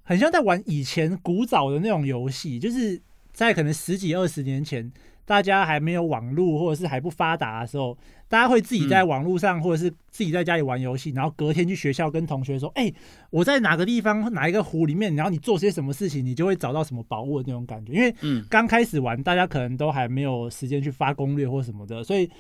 很像在玩以前古早的那种游戏，就是在可能十几二十年前。大家还没有网络或者是还不发达的时候，大家会自己在网络上或者是自己在家里玩游戏，然后隔天去学校跟同学说：“哎，我在哪个地方哪一个湖里面，然后你做些什么事情，你就会找到什么宝物的那种感觉。”因为刚开始玩，大家可能都还没有时间去发攻略或什么的，所以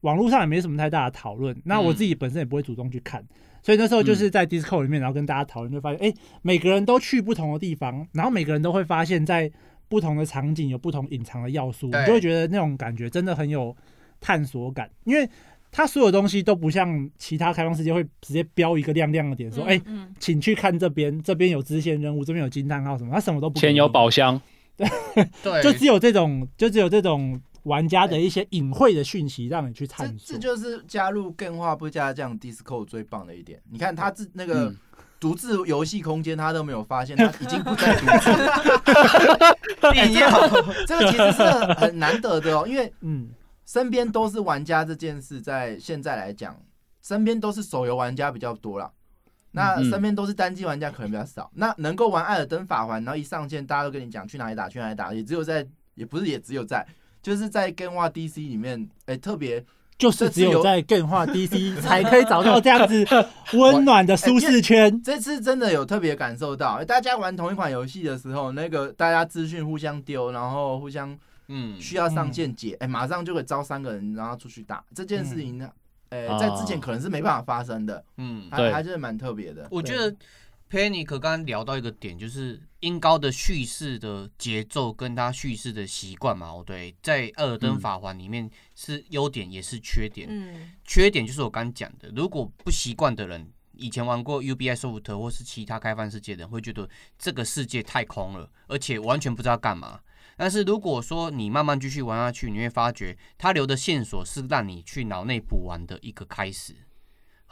网络上也没什么太大的讨论。那我自己本身也不会主动去看，所以那时候就是在 Discord 里面，然后跟大家讨论，就发现哎，每个人都去不同的地方，然后每个人都会发现，在不同的场景有不同隐藏的要素，对你就会觉得那种感觉真的很有探索感，因为它所有东西都不像其他开放世界会直接标一个亮亮的点，说：“哎、嗯嗯欸，请去看这边，这边有支线任务，这边有惊叹号什么。”它什么都不。前有宝箱，对 对，就只有这种，就只有这种玩家的一些隐晦的讯息让你去探索。这，这就是加入更画不加酱 Discord 最棒的一点。你看他自那个。嗯独自游戏空间，他都没有发现，他已经不再独自。必要，这个其实是很难得的哦，因为嗯，身边都是玩家这件事，在现在来讲，身边都是手游玩家比较多啦。那身边都是单机玩家可能比较少。那能够玩《艾尔登法环》，然后一上线，大家都跟你讲去哪里打，去哪里打，也只有在，也不是也只有在，就是在 Game 话 DC 里面，哎、欸，特别。就是只有在更化 DC 才可以找到这样子 温暖的舒适圈。这次真的有特别感受到，大家玩同一款游戏的时候，那个大家资讯互相丢，然后互相嗯。需要上线解，哎，马上就会招三个人，然后出去打这件事情呢，哎，在之前可能是没办法发生的，嗯，还还是蛮特别的。我觉得 Panic 刚刚聊到一个点，就是。音高的叙事的节奏跟他叙事的习惯嘛，哦对，在《艾尔登法环》里面是优点也是缺点。嗯，缺点就是我刚讲的，如果不习惯的人，以前玩过 Ubisoft 或是其他开放世界的人，会觉得这个世界太空了，而且完全不知道干嘛。但是如果说你慢慢继续玩下去，你会发觉他留的线索是让你去脑内补完的一个开始。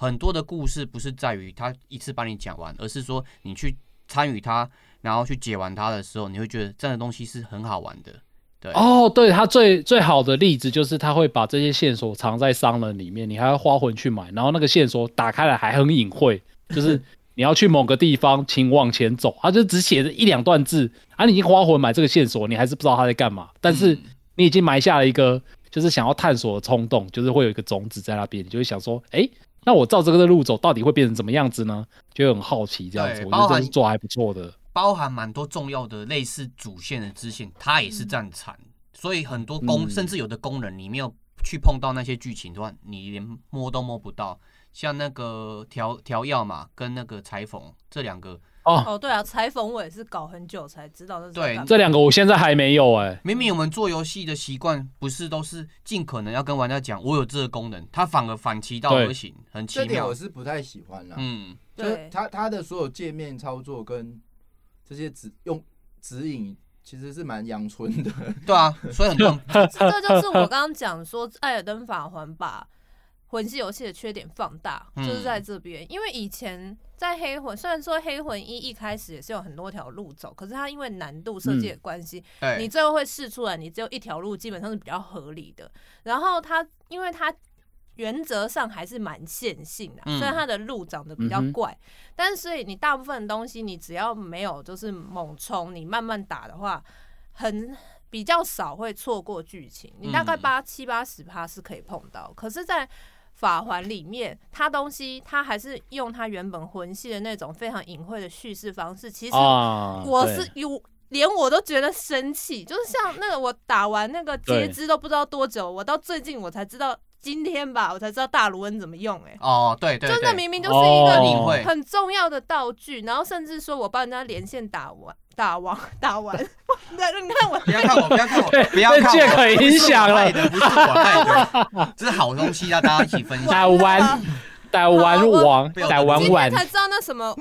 很多的故事不是在于他一次把你讲完，而是说你去参与他。然后去解完它的时候，你会觉得这样的东西是很好玩的。对哦，对，他最最好的例子就是他会把这些线索藏在商人里面，你还要花魂去买，然后那个线索打开来还很隐晦，就是 你要去某个地方，请往前走，他就只写着一两段字，啊，你已经花魂买这个线索，你还是不知道他在干嘛，但是你已经埋下了一个就是想要探索的冲动，就是会有一个种子在那边，你就会想说，哎，那我照这个的路走，到底会变成怎么样子呢？就很好奇这样子，我觉得这是做还不错的。包含蛮多重要的类似主线的支线，它也是这样产，所以很多工，甚至有的工人，你没有去碰到那些剧情的话，你连摸都摸不到。像那个调调药嘛，跟那个裁缝这两个哦哦，对啊，裁缝我也是搞很久才知道。对，这两个我现在还没有哎。明明我们做游戏的习惯不是都是尽可能要跟玩家讲我有这个功能，他反而反其道而行，很奇妙。这点我是不太喜欢啦。嗯，对，他他的所有界面操作跟。这些指用指引其实是蛮阳春的，对啊，所以很多这就是我刚刚讲说《艾尔登法环》把魂系游戏的缺点放大，就是在这边。因为以前在黑魂，虽然说黑魂一一开始也是有很多条路走，可是它因为难度设计的关系，你最后会试出来，你只有一条路，基本上是比较合理的。然后它因为它原则上还是蛮线性的，虽然它的路长得比较怪，但是所以你大部分东西你只要没有就是猛冲，你慢慢打的话，很比较少会错过剧情。你大概八七八十趴是可以碰到，可是，在法环里面，他东西他还是用他原本魂系的那种非常隐晦的叙事方式。其实我是有。连我都觉得生气，就是像那个我打完那个截肢都不知道多久，我到最近我才知道今天吧，我才知道大卢恩怎么用哎、欸。哦，对对，就那明明就是一个很重要的道具，然后甚至说我帮人家连线打完打完打完，那 你看我不要看我不要看我不要看我，可 影响了，不是我害的，这是好东西，要大家一起分享。打完打完王打完完才知道那什么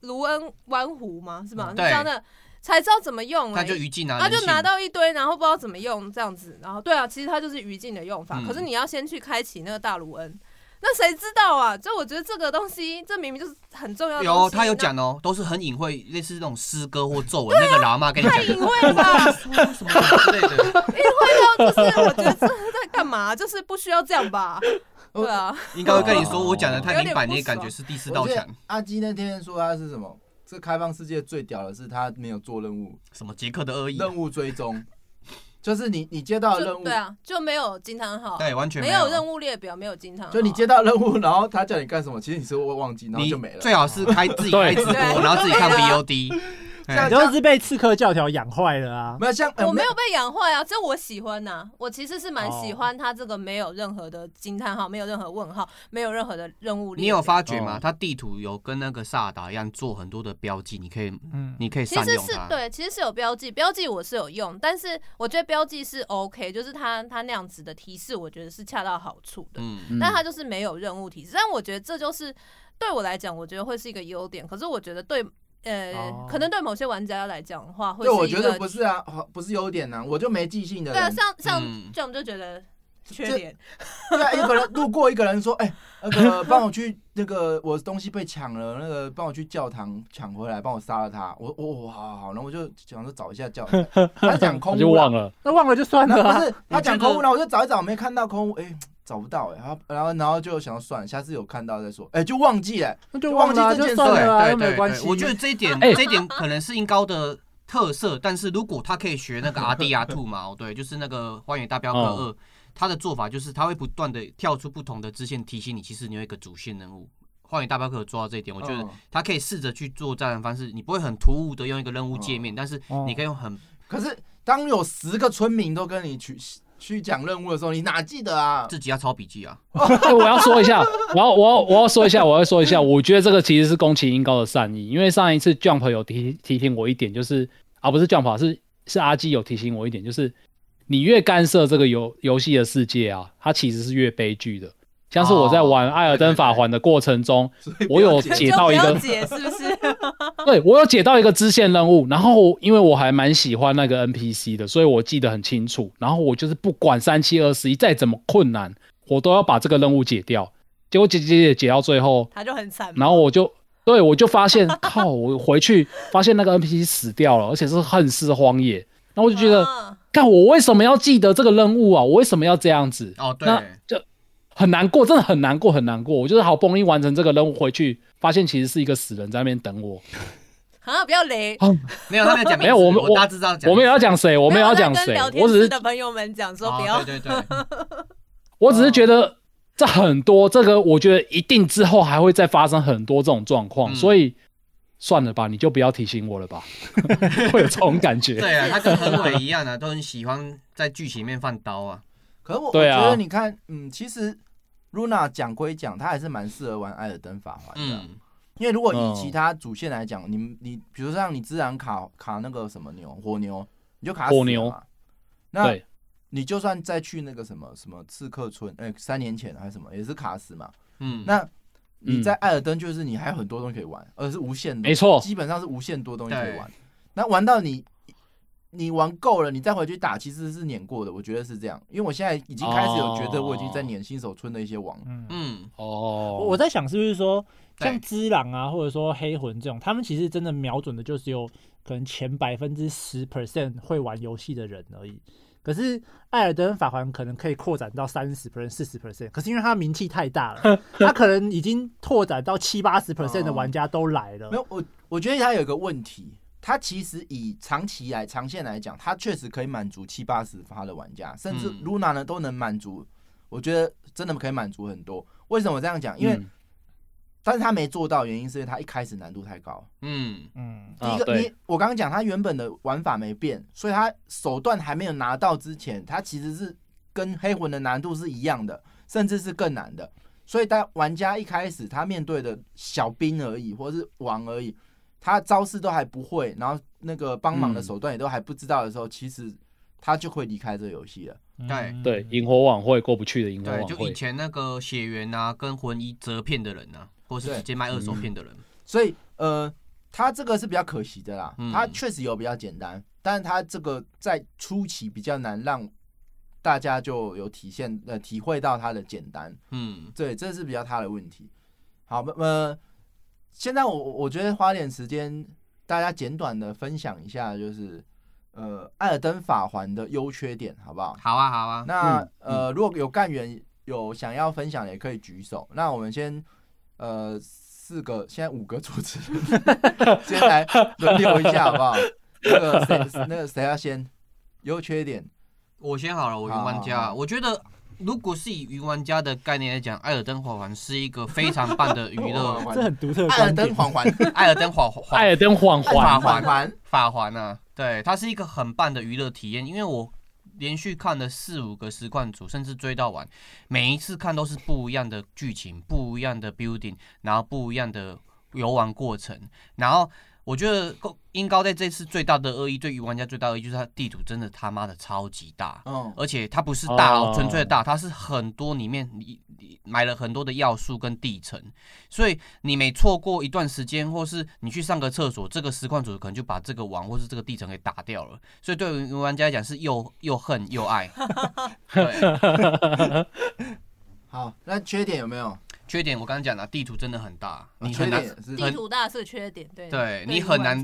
卢恩弯弧吗？是吗？你知道那。才知道怎么用、欸，他就余烬拿，他就拿到一堆，然后不知道怎么用这样子，然后对啊，其实它就是余烬的用法。嗯、可是你要先去开启那个大卢恩，那谁知道啊？就我觉得这个东西，这明明就是很重要的。有他有讲哦，都是很隐晦，类似这种诗歌或作文。啊、那个喇嘛跟你讲，太隐晦了，什么之类的，隐晦到就是我觉得这是在干嘛？就是不需要这样吧？对啊，应该会跟你说，我讲的太明白，你也感觉是第四道墙。阿基那天说他是什么？这开放世界最屌的是他没有做任务，什么杰克的恶意任务追踪，就是你你接到任务，对啊，就没有惊叹号，对，完全没有任务列表，没有惊叹号，就你接到任务，然后他叫你干什么，其实你是会忘记，然后就没了。最好是开自己开直播，然后自己看 VOD。这就是被刺客教条养坏了啊！没有像我没有被养坏啊，这我喜欢呐。我其实是蛮喜欢他这个没有任何的惊叹号，没有任何问号，没有任何的任务。你有发觉吗？他地图有跟那个萨尔达一样做很多的标记，你可以，嗯，你可以善用它。其实是对，其实是有标记，标记我是有用，但是我觉得标记是 OK，就是他他那样子的提示，我觉得是恰到好处的。嗯，但他就是没有任务提示，但我觉得这就是对我来讲，我觉得会是一个优点。可是我觉得对。呃，哦、可能对某些玩家来讲的话，会。对，我觉得不是啊，不是优点呢、啊，我就没记性的。对啊，像像这样就觉得缺点。对啊，有个人路过一个人说：“哎、欸，那个帮我去那个我东西被抢了，那个帮我去教堂抢回来，帮我杀了他。我”我我好好好，然后我就想说找一下教堂。他讲 空屋就忘了，那忘了就算了、啊。不是他讲空屋，然后我就找一找，没看到空屋，哎、欸。找不到哎、欸，然后然后然后就想要算了，下次有看到再说，哎、欸，就忘记了，那就忘记这件事。了，对对对，我觉得这一点，这一点可能是音高的特色，但是如果他可以学那个 RDR2 嘛，哦对，就是那个《荒野大镖客二》，他的做法就是他会不断的跳出不同的支线提醒你，其实你有一个主线任务。《荒野大镖客》做到这一点，我觉得他可以试着去做战的方式，你不会很突兀的用一个任务界面，但是你可以用很，可是当有十个村民都跟你去。去讲任务的时候，你哪记得啊？自己要抄笔记啊！我要说一下，我要我要我要说一下，我要说一下，我觉得这个其实是宫崎英高的善意，因为上一次 Jump 有提提醒我一点，就是啊，不是 Jump 是是阿基有提醒我一点，就是你越干涉这个游游戏的世界啊，它其实是越悲剧的。像是我在玩《艾尔登法环》的过程中，我有解到一个解 是不是？对，我有解到一个支线任务，然后因为我还蛮喜欢那个 NPC 的，所以我记得很清楚。然后我就是不管三七二十一，再怎么困难，我都要把这个任务解掉。结果解解解解到最后，他就很惨。然后我就对我就发现，靠！我回去发现那个 NPC 死掉了，而且是恨尸荒野。然后我就觉得，看我为什么要记得这个任务啊？我为什么要这样子？哦，对，那就。很难过，真的很难过，很难过。我就是好不容易完成这个任务回去，发现其实是一个死人在那边等我。啊，不要雷！没有，他没有讲，没有，我们我大致知道讲，我们也要讲谁，我们也要讲谁。我只是的朋友们讲说不要，对对对。我只是觉得这很多，这个我觉得一定之后还会再发生很多这种状况，所以算了吧，你就不要提醒我了吧，会有这种感觉。对啊，他跟何伟一样啊，都很喜欢在剧情里面放刀啊。可是我我觉得你看，嗯，其实。露娜讲归讲，他还是蛮适合玩艾尔登法环的，嗯、因为如果以其他主线来讲，嗯、你你比如说像你自然卡卡那个什么牛火牛，你就卡。火牛。那你就算再去那个什么什么刺客村，哎、欸，三年前还是什么，也是卡死嘛。嗯。那你在艾尔登就是你还有很多东西可以玩，而是无限的，没错，基本上是无限多东西可以玩。那玩到你。你玩够了，你再回去打，其实是碾过的。我觉得是这样，因为我现在已经开始有觉得我已经在碾新手村的一些王。嗯，哦，我在想是不是说像之狼啊，或者说黑魂这种，他们其实真的瞄准的就是有可能前百分之十 percent 会玩游戏的人而已。可是艾尔登法环可能可以扩展到三十 percent、四十 percent，可是因为他名气太大了，他可能已经拓展到七八十 percent 的玩家都来了。没有，我我觉得他有一个问题，它其实以长期来、长线来讲，它确实可以满足七八十发的玩家，甚至 Luna 呢都能满足。我觉得真的可以满足很多。为什么这样讲？因为但是他没做到，原因是因为他一开始难度太高。嗯嗯，第一个，你我刚刚讲他原本的玩法没变，所以他手段还没有拿到之前，他其实是跟黑魂的难度是一样的，甚至是更难的。所以，当玩家一开始他面对的小兵而已，或者是王而已，他招式都还不会，然后那个帮忙的手段也都还不知道的时候，其实他就会离开这个游戏了。对对，萤火晚会过不去的萤火晚会，就以前那个血缘啊，跟魂衣折片的人啊。或是直接卖二手片的人，嗯、所以呃，他这个是比较可惜的啦。他确实有比较简单，但是他这个在初期比较难让大家就有体现呃体会到他的简单。嗯，对，这是比较他的问题。好，呃，现在我我觉得花点时间，大家简短的分享一下，就是呃，艾尔登法环的优缺点，好不好？好啊，好啊。那、嗯、呃，如果有干员有想要分享，也可以举手。那我们先。呃，四个，现在五个主持人，先来轮流一下好不好？那个谁，那个谁要先？优缺点，我先好了。我云玩家，好好好，我觉得如果是以云玩家的概念来讲，《艾尔登法环》是一个非常棒的娱乐，这很独特。艾尔登法环，艾尔登法环，艾尔登法环，法环，法环啊！对，它是一个很棒的娱乐体验，因为我。连续看了四五个实况组，甚至追到完，每一次看都是不一样的剧情，不一样的 building，然后不一样的游玩过程，然后。我觉得音高在这次最大的恶意，对于玩家最大的恶意就是它地图真的他妈的超级大，嗯，而且它不是大哦，纯粹的大，它是很多里面你你买了很多的要素跟地层，所以你每错过一段时间，或是你去上个厕所，这个实况组可能就把这个网或是这个地层给打掉了，所以对于玩家来讲是又又恨又爱。对，好，那缺点有没有？缺点我刚刚讲了，地图真的很大，你很难。地图大是缺点，对。对你很难。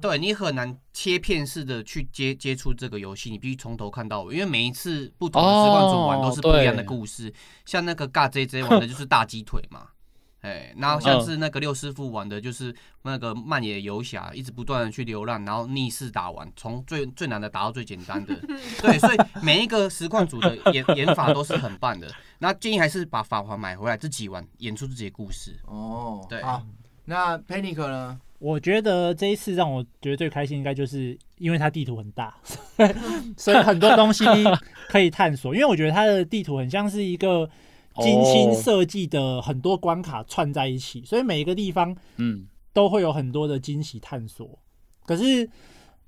对你很难切片式的去接接触这个游戏，你必须从头看到尾，因为每一次不同的时光组玩都是不一样的故事。像那个尬 JJ 玩的 就是大鸡腿嘛。哎，然后像是那个六师傅玩的，就是那个漫野游侠，一直不断的去流浪，然后逆势打完，从最最难的打到最简单的。对，所以每一个实况组的演演法都是很棒的。那建议还是把法环买回来自己玩，演出自己的故事。哦，对。好，那 Panic 呢？我觉得这一次让我觉得最开心，应该就是因为它地图很大，所以很多东西 可以探索。因为我觉得它的地图很像是一个。精心设计的很多关卡串在一起，所以每一个地方，嗯，都会有很多的惊喜探索。可是，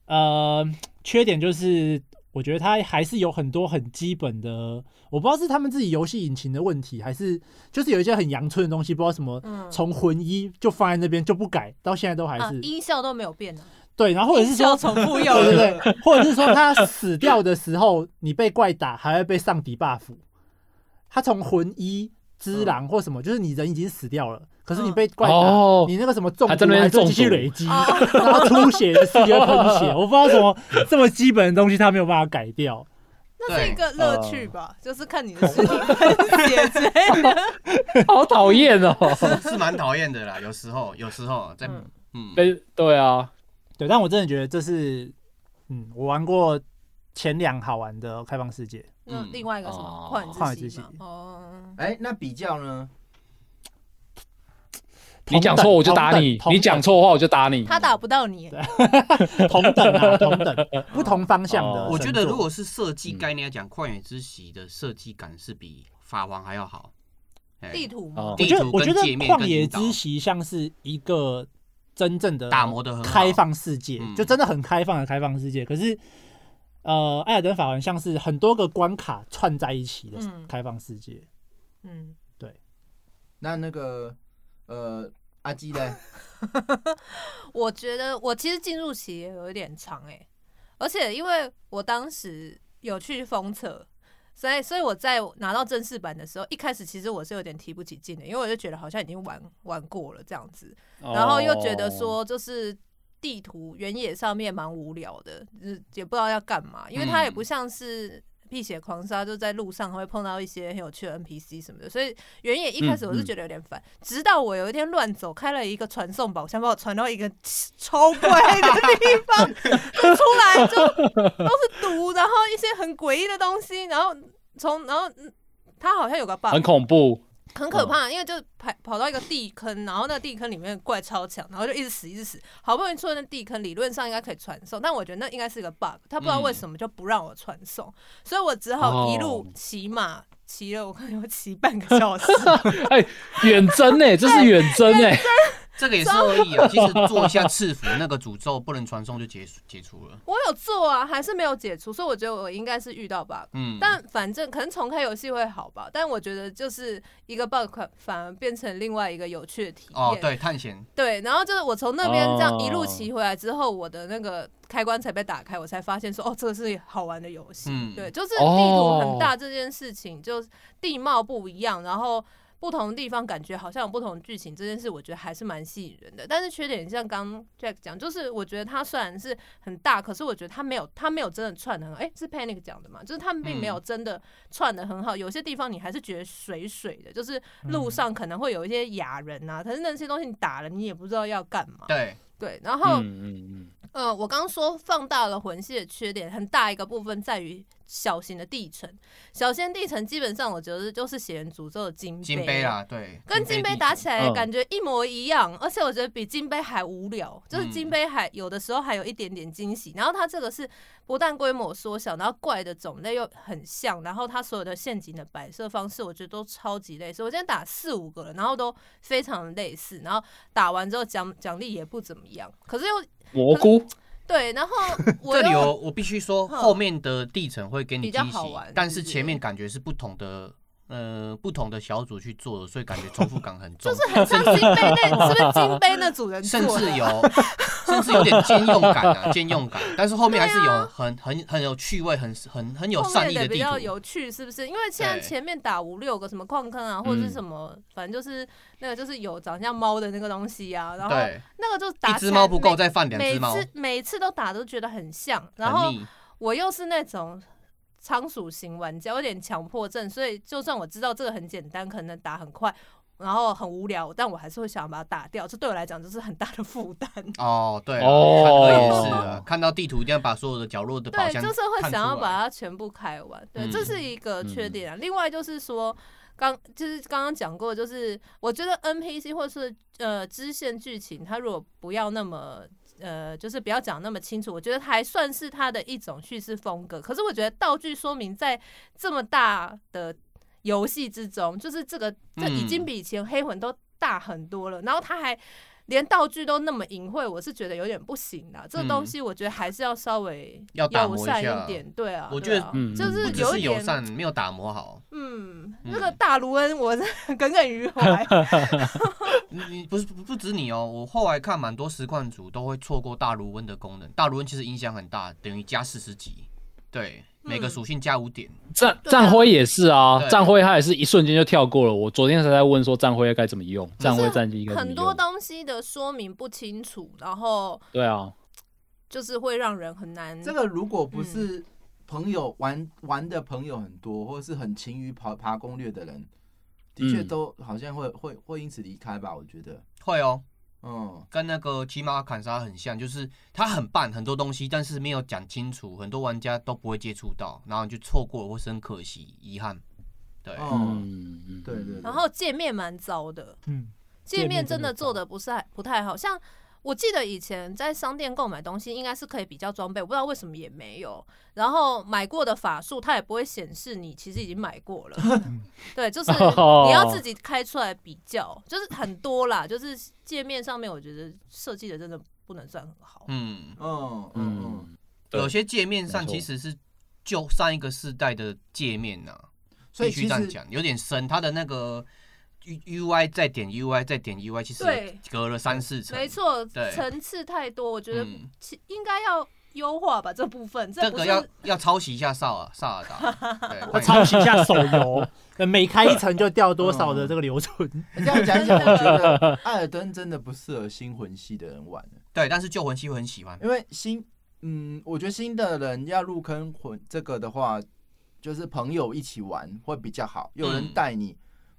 呃，缺点就是我觉得它还是有很多很基本的，我不知道是他们自己游戏引擎的问题，还是就是有一些很阳春的东西，不知道什么，从魂一就放在那边就不改，到现在都还是音效都没有变呢。对，然后或者是说重复用，对对对，或者是说他死掉的时候，你被怪打还会被上 debuff。他从魂一之狼或什么，就是你人已经死掉了，可是你被怪打，你那个什么中毒还是继续累积，然后出血的时候喷血，我不知道怎么这么基本的东西他没有办法改掉。那是一个乐趣吧，就是看你的尸体喷血之类的。好讨厌哦，是蛮讨厌的啦。有时候，有时候在嗯，对对啊，对，但我真的觉得这是嗯，我玩过前两好玩的开放世界。嗯，另外一个什么旷野之息哦，哎，那比较呢？你讲错我就打你，你讲错话我就打你。他打不到你，同等啊，同等，不同方向的。我觉得如果是设计概念来讲，旷野之息的设计感是比法王还要好。地图吗？我觉得我觉得旷野之息像是一个真正的打磨的开放世界，就真的很开放的开放世界。可是。呃，艾尔登法环像是很多个关卡串在一起的开放世界。嗯，对。那那个呃，阿基呢？我觉得我其实进入期也有一点长哎、欸，而且因为我当时有去封测，所以所以我在拿到正式版的时候，一开始其实我是有点提不起劲的，因为我就觉得好像已经玩玩过了这样子，然后又觉得说就是。地图原野上面蛮无聊的，就是也不知道要干嘛，因为它也不像是。辟邪狂杀就在路上会碰到一些很有趣的 NPC 什么的，所以原野一开始我是觉得有点烦，嗯嗯、直到我有一天乱走，开了一个传送宝箱，把我传到一个超怪的地方，就出来就都是毒，然后一些很诡异的东西，然后从然后它好像有个 bug，很恐怖。很可怕，因为就跑跑到一个地坑，然后那个地坑里面怪超强，然后就一直死一直死，好不容易出了那地坑，理论上应该可以传送，但我觉得那应该是个 bug，他不知道为什么就不让我传送，嗯、所以我只好一路骑马骑了，我看要骑半个小时，哎，远征呢，这是远征哎。这个也是恶意啊！其实做一下赐福，那个诅咒不能传送就解解除了。我有做啊，还是没有解除，所以我觉得我应该是遇到 bug。嗯，但反正可能重开游戏会好吧。但我觉得就是一个 bug，反而变成另外一个有趣的体验。哦，对，探险。对，然后就是我从那边这样一路骑回来之后，我的那个开关才被打开，我才发现说，哦，这个是好玩的游戏。嗯，对，就是地图很大这件事情，就地貌不一样，然后。不同的地方感觉好像有不同的剧情，这件事我觉得还是蛮吸引人的。但是缺点像刚 Jack 讲，就是我觉得它虽然是很大，可是我觉得它没有它没有真的串的很好。哎，是 Panic 讲的嘛？就是他们并没有真的串的很好。有些地方你还是觉得水水的，就是路上可能会有一些哑人啊，可是那些东西你打了你也不知道要干嘛。对对，然后嗯，呃，我刚刚说放大了魂系的缺点，很大一个部分在于。小型的地城，小型地城基本上我觉得就是血源诅咒的金杯，金杯啦，对，跟金杯打起来感觉一模一样，而且我觉得比金杯还无聊，就是金杯还有的时候还有一点点惊喜，然后它这个是不但规模缩小，然后怪的种类又很像，然后它所有的陷阱的摆设方式我觉得都超级类似，我今天打四五个了，然后都非常类似，然后打完之后奖奖励也不怎么样，可是又蘑菇。对，然后 这里有我必须说，后面的地层会给你惊喜，但是前面感觉是不同的。呃，不同的小组去做的，所以感觉重复感很重。就是很像金杯那，是不是金杯那组人做？甚至有，甚至有点兼用感啊，兼用感。但是后面还是有很很很有趣味，很很很有善意的。比较有趣，是不是？因为现在前面打五六个什么矿坑啊，或者是什么，反正就是那个就是有长像猫的那个东西啊。然后那个就打一只猫不够，再放两只猫。每次每次都打都觉得很像，然后我又是那种。仓鼠型玩家有点强迫症，所以就算我知道这个很简单，可能打很快，然后很无聊，但我还是会想把它打掉。这对我来讲就是很大的负担。哦，对，哦，也是啊，看到地图一定要把所有的角落的宝箱，对，就是会想要把它全部开完。对，嗯、这是一个缺点啊。嗯、另外就是说，刚就是刚刚讲过，就是我觉得 NPC 或是呃支线剧情，它如果不要那么。呃，就是不要讲那么清楚，我觉得还算是他的一种叙事风格。可是我觉得道具说明在这么大的游戏之中，就是这个这已经比以前黑魂都大很多了。然后他还连道具都那么隐晦，我是觉得有点不行的。这个东西我觉得还是要稍微要友善一点。对啊，我觉得就是有点友善，没有打磨好。嗯，那个大卢恩，我是 耿耿于怀。你你不是不止你哦，我后来看蛮多实况组都会错过大卢恩的功能。大卢恩其实影响很大，等于加四十级，对，每个属性加五点。战战辉也是啊，战辉他也是一瞬间就跳过了。我昨天才在问说战辉该怎么用，战辉战绩很多东西的说明不清楚，然后对啊，就是会让人很难。这个如果不是朋友玩玩的朋友很多，或者是很勤于爬爬攻略的人。的确都好像会会会因此离开吧，我觉得会哦，嗯，跟那个骑马砍杀很像，就是它很棒很多东西，但是没有讲清楚，很多玩家都不会接触到，然后就错过了或是很可惜遗憾。对，嗯，对对。然后界面蛮糟的，嗯，界面真的做的不是不太好，像。我记得以前在商店购买东西，应该是可以比较装备，我不知道为什么也没有。然后买过的法术，它也不会显示你其实已经买过了。对，就是你要自己开出来比较，就是很多啦。就是界面上面，我觉得设计的真的不能算很好。嗯嗯嗯嗯，有些界面上其实是就上一个世代的界面呐，所以必须这样讲，有点深，它的那个。U I 再点 U I 再点 U I，其实隔了三四层，没错，层次太多，我觉得其应该要优化吧这部分。这个要要抄袭一下萨尔萨尔达，对，抄袭一下手游，每开一层就掉多少的这个留存。这样讲起来，我觉得 艾尔登真的不适合新魂系的人玩。对，但是旧魂系会很喜欢，因为新，嗯，我觉得新的人要入坑魂这个的话，就是朋友一起玩会比较好，有人带你。嗯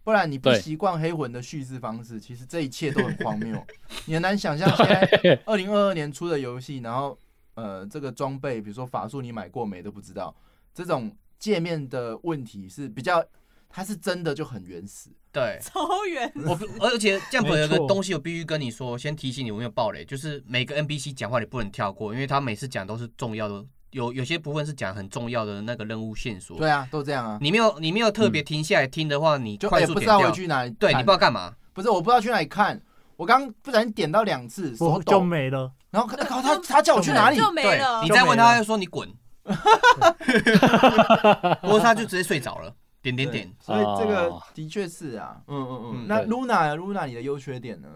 不然你不习惯黑魂的叙事方式，其实这一切都很荒谬。你很难想象现在二零二二年出的游戏，然后呃，这个装备，比如说法术，你买过没都不知道。这种界面的问题是比较，它是真的就很原始，对，超原始。我而且这样有个东西，我必须跟你说，先提醒你，我没有暴雷，就是每个 NPC 讲话你不能跳过，因为他每次讲都是重要的。有有些部分是讲很重要的那个任务线索。对啊，都这样啊。你没有你没有特别停下来听的话，你快速点掉。就也不知道我去哪里。对，你不知道干嘛。不是，我不知道去哪里看。我刚不小心点到两次，手就没了。然后他他他叫我去哪里？就没了。你再问他，他说你滚。不过他就直接睡着了。点点点。所以这个的确是啊。嗯嗯嗯。那 Luna，Luna，你的优缺点呢？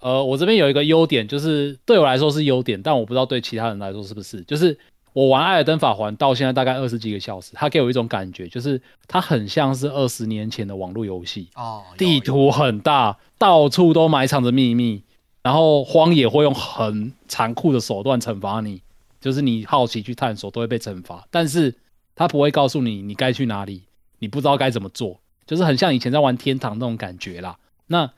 呃，我这边有一个优点，就是对我来说是优点，但我不知道对其他人来说是不是，就是。我玩《艾尔登法环》到现在大概二十几个小时，它给我一种感觉，就是它很像是二十年前的网络游戏哦，地图很大，到处都埋藏着秘密，然后荒野会用很残酷的手段惩罚你，就是你好奇去探索都会被惩罚，但是它不会告诉你你该去哪里，你不知道该怎么做，就是很像以前在玩天堂那种感觉啦。那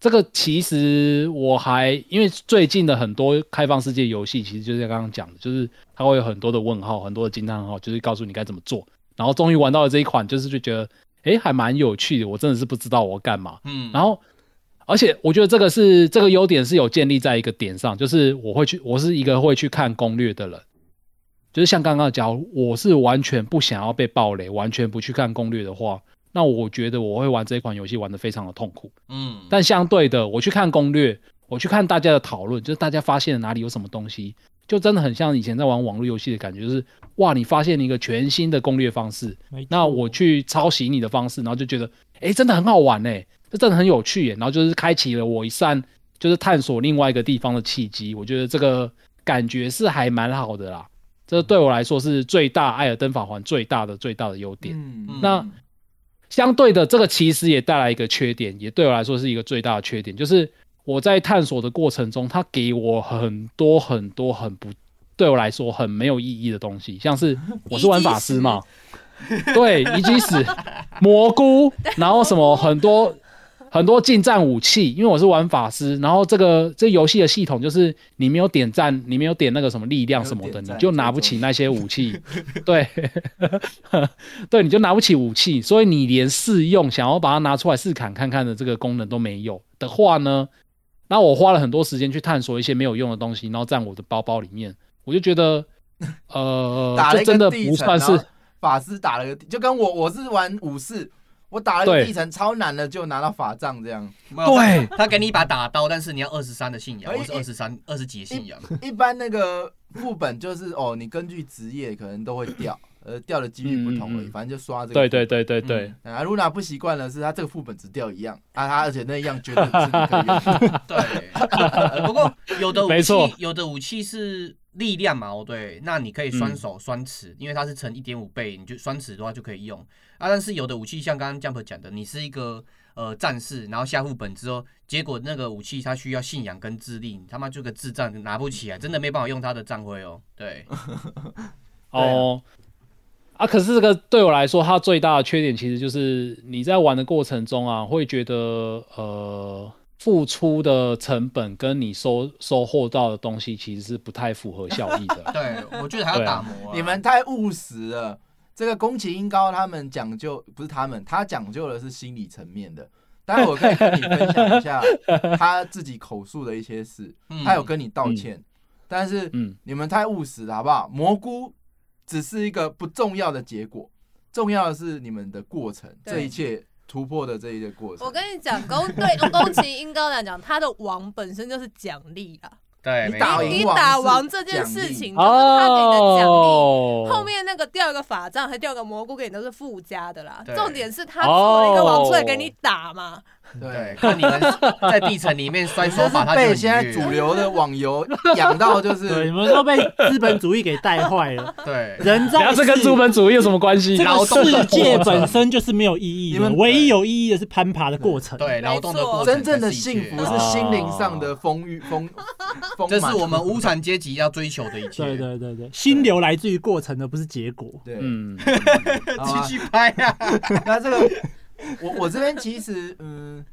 这个其实我还因为最近的很多开放世界游戏，其实就是像刚刚讲的，就是它会有很多的问号，很多的惊叹号，就是告诉你该怎么做。然后终于玩到了这一款，就是就觉得，诶，还蛮有趣的。我真的是不知道我干嘛。嗯。然后，而且我觉得这个是这个优点是有建立在一个点上，就是我会去，我是一个会去看攻略的人。就是像刚刚讲，我是完全不想要被暴雷，完全不去看攻略的话。那我觉得我会玩这一款游戏玩得非常的痛苦，嗯，但相对的，我去看攻略，我去看大家的讨论，就是大家发现了哪里有什么东西，就真的很像以前在玩网络游戏的感觉，就是哇，你发现了一个全新的攻略方式，那我去抄袭你的方式，然后就觉得，哎，真的很好玩哎，这真的很有趣耶，然后就是开启了我一扇就是探索另外一个地方的契机，我觉得这个感觉是还蛮好的啦，这对我来说是最大《艾尔登法环》最大的最大的优点，嗯，那。相对的，这个其实也带来一个缺点，也对我来说是一个最大的缺点，就是我在探索的过程中，它给我很多很多很不，对我来说很没有意义的东西，像是 我是玩法师嘛，对，以及死、蘑菇，然后什么很多。很多近战武器，因为我是玩法师，然后这个这游戏的系统就是你没有点赞，你没有点那个什么力量什么的，你就拿不起那些武器。对，对，你就拿不起武器，所以你连试用想要把它拿出来试砍看看的这个功能都没有的话呢，那我花了很多时间去探索一些没有用的东西，然后在我的包包里面，我就觉得，呃，这真的不算是法师打了个，就跟我我是玩武士。我打了一个地层超难的，就拿到法杖这样。对，他给你一把打刀，但是你要二十三的信仰，我是二十三、二十几的信仰。一般那个副本就是哦，你根据职业可能都会掉，呃，掉的几率不同而已。反正就刷这个。对对对对对。啊，露娜不习惯的是，他这个副本只掉一样啊，他而且那一样绝对是你可以用。对。不过有的武器，有的武器是力量嘛，哦对，那你可以双手双持，因为它是乘一点五倍，你就双持的话就可以用。啊，但是有的武器像刚刚 Jump 讲的，你是一个呃战士，然后下副本之后，结果那个武器它需要信仰跟智力，你他妈就个智障拿不起来，真的没办法用他的战徽哦。对，哦，啊，可是这个对我来说，它最大的缺点其实就是你在玩的过程中啊，会觉得呃付出的成本跟你收收获到的东西其实是不太符合效益的。对，我觉得还要打磨，啊，你们太务实了。这个宫崎英高他们讲究不是他们，他讲究的是心理层面的。待会我可以跟你分享一下 他自己口述的一些事，他有跟你道歉，嗯、但是你们太务实了，好不好？蘑菇只是一个不重要的结果，重要的是你们的过程，这一切突破的这一个过程。我跟你讲，宫对宫崎英高来讲，他的王本身就是奖励啊。对，你打你打王这件事情就是他给你的奖励，哦、后面那个掉一个法杖，还掉个蘑菇给你都是附加的啦。重点是他做了一个王出来给你打嘛。对，看你们在地层里面摔手把，他被现在主流的网游 养到，就是你们都被资本主义给带坏了。对，人在这跟资本主义有什么关系？这个世界本身就是没有意义的，唯一有意义的是攀爬的过程。对，劳动的过程。真正的幸福是心灵上的丰裕丰丰。这是我们无产阶级要追求的一切。对对对对，心流来自于过程的，不是结果。对，嗯，继续拍呀。那这个。我我这边其实，嗯，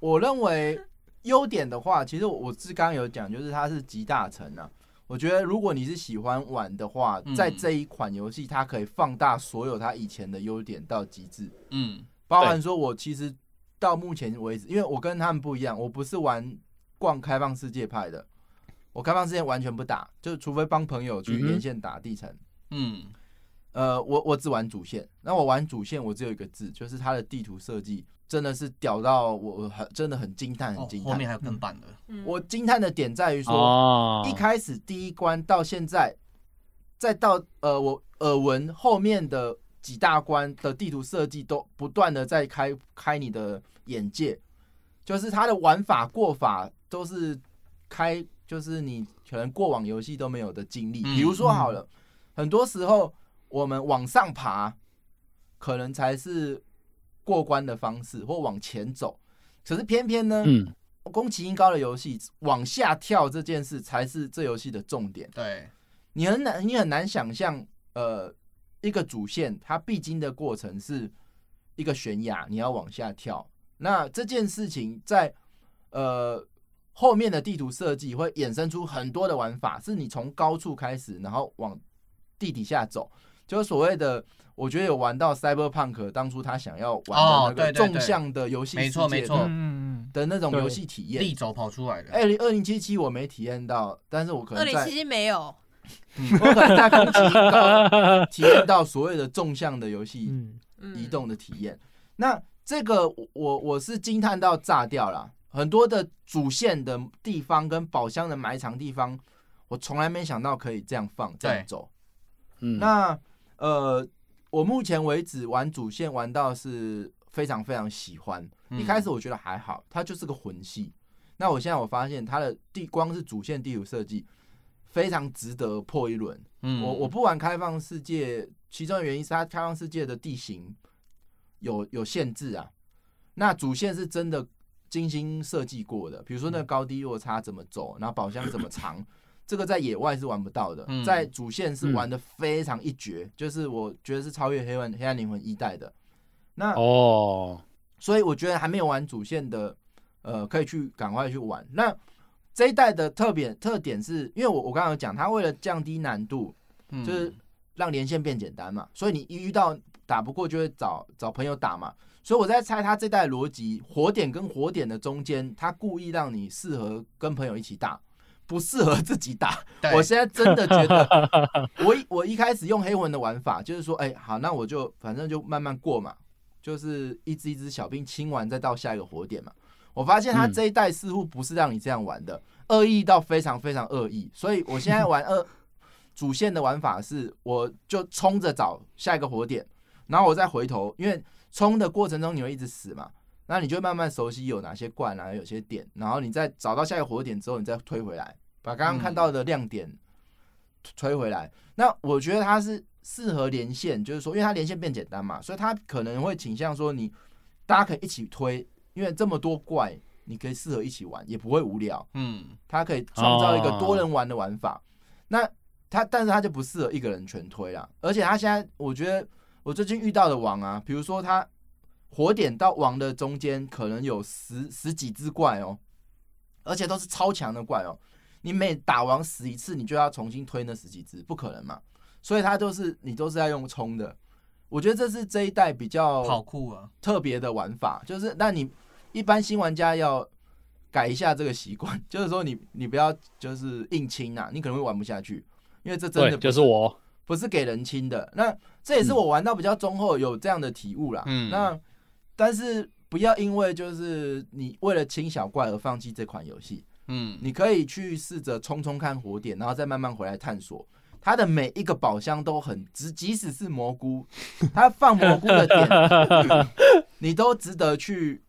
我认为优点的话，其实我是刚刚有讲，就是它是集大成啊。我觉得如果你是喜欢玩的话，在这一款游戏，它可以放大所有它以前的优点到极致。嗯，包含说我其实到目前为止，因为我跟他们不一样，我不是玩逛开放世界派的，我开放世界完全不打，就除非帮朋友去连线打地城。嗯。呃，我我只玩主线，那我玩主线，我只有一个字，就是它的地图设计真的是屌到我很真的很惊叹，很惊叹。后面还有更棒的。我惊叹的点在于说，一开始第一关到现在，再到呃我耳闻后面的几大关的地图设计都不断的在开开你的眼界，就是它的玩法过法都是开，就是你可能过往游戏都没有的经历。比如说好了，很多时候。我们往上爬，可能才是过关的方式，或往前走。可是偏偏呢，嗯，宫崎英高的游戏往下跳这件事才是这游戏的重点。对，你很难，你很难想象，呃，一个主线它必经的过程是一个悬崖，你要往下跳。那这件事情在呃后面的地图设计会衍生出很多的玩法，是你从高处开始，然后往地底下走。就是所谓的，我觉得有玩到 Cyberpunk 当初他想要玩的那个纵向的游戏世界，没错没错，的那种游戏体验，立走跑出来的。二零二零七七我没体验到，但是我可能在二零七七没有，我可能在宫崎英高体验到所谓的纵向的游戏移动的体验。那这个我我是惊叹到炸掉了，很多的主线的地方跟宝箱的埋藏地方，我从来没想到可以这样放这样走。嗯，那。呃，我目前为止玩主线玩到是非常非常喜欢。一开始我觉得还好，它就是个魂系。那我现在我发现它的地光是主线地图设计非常值得破一轮。嗯，我我不玩开放世界，其中的原因是它开放世界的地形有有限制啊。那主线是真的精心设计过的，比如说那个高低落差怎么走，然后宝箱怎么藏。这个在野外是玩不到的，在主线是玩的非常一绝，嗯、就是我觉得是超越黑暗黑暗灵魂一代的。那哦，所以我觉得还没有玩主线的，呃，可以去赶快去玩。那这一代的特点特点是，因为我我刚刚有讲，它为了降低难度，就是让连线变简单嘛，所以你一遇到打不过就会找找朋友打嘛。所以我在猜他这代逻辑，火点跟火点的中间，他故意让你适合跟朋友一起打。不适合自己打，我现在真的觉得 我，我我一开始用黑魂的玩法，就是说，哎，好，那我就反正就慢慢过嘛，就是一只一只小兵清完再到下一个火点嘛。我发现他这一代似乎不是让你这样玩的，恶意到非常非常恶意，所以我现在玩二 主线的玩法是，我就冲着找下一个火点，然后我再回头，因为冲的过程中你会一直死嘛。那你就慢慢熟悉有哪些怪啊，有些点，然后你再找到下一个火点之后，你再推回来，把刚刚看到的亮点推回来。那我觉得它是适合连线，就是说，因为它连线变简单嘛，所以它可能会倾向说你大家可以一起推，因为这么多怪，你可以适合一起玩，也不会无聊。嗯，它可以创造一个多人玩的玩法。那它，但是它就不适合一个人全推啦。而且它现在，我觉得我最近遇到的王啊，比如说它。火点到王的中间可能有十十几只怪哦，而且都是超强的怪哦。你每打王死一次，你就要重新推那十几只，不可能嘛。所以它都是你都是要用冲的。我觉得这是这一代比较跑酷啊，特别的玩法。就是那你一般新玩家要改一下这个习惯，就是说你你不要就是硬清啊，你可能会玩不下去，因为这真的就是我不是给人清的。那这也是我玩到比较中后有这样的体悟啦。嗯，那。但是不要因为就是你为了清小怪而放弃这款游戏。嗯，你可以去试着冲冲看火点，然后再慢慢回来探索。它的每一个宝箱都很值，即使是蘑菇，它放蘑菇的点，你都值得去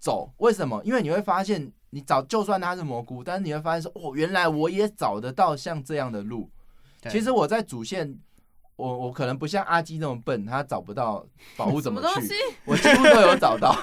走。为什么？因为你会发现，你找就算它是蘑菇，但是你会发现说，哦，原来我也找得到像这样的路。其实我在主线。我我可能不像阿基那么笨，他找不到宝物怎么去？我几乎都有找到，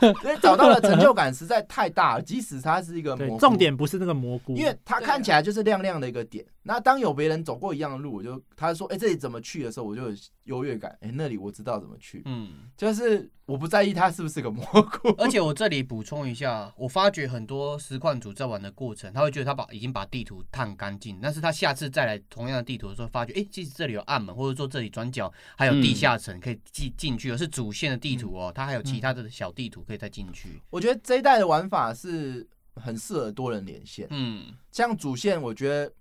因为找到的成就感实在太大了。即使它是一个蘑菇，重点不是那个蘑菇，因为它看起来就是亮亮的一个点。那当有别人走过一样的路，我就他说：“哎、欸，这里怎么去？”的时候，我就有优越感。哎、欸，那里我知道怎么去。嗯，就是我不在意它是不是个蘑菇。而且我这里补充一下，我发觉很多实况组在玩的过程，他会觉得他把已经把地图探干净，但是他下次再来同样的地图的时候，发觉哎、欸，其实这里有暗门，或者说这里转角还有地下层可以进进去，而是主线的地图哦，它还有其他的小地图可以再进去。我觉得这一代的玩法是很适合多人连线。嗯，像主线，我觉得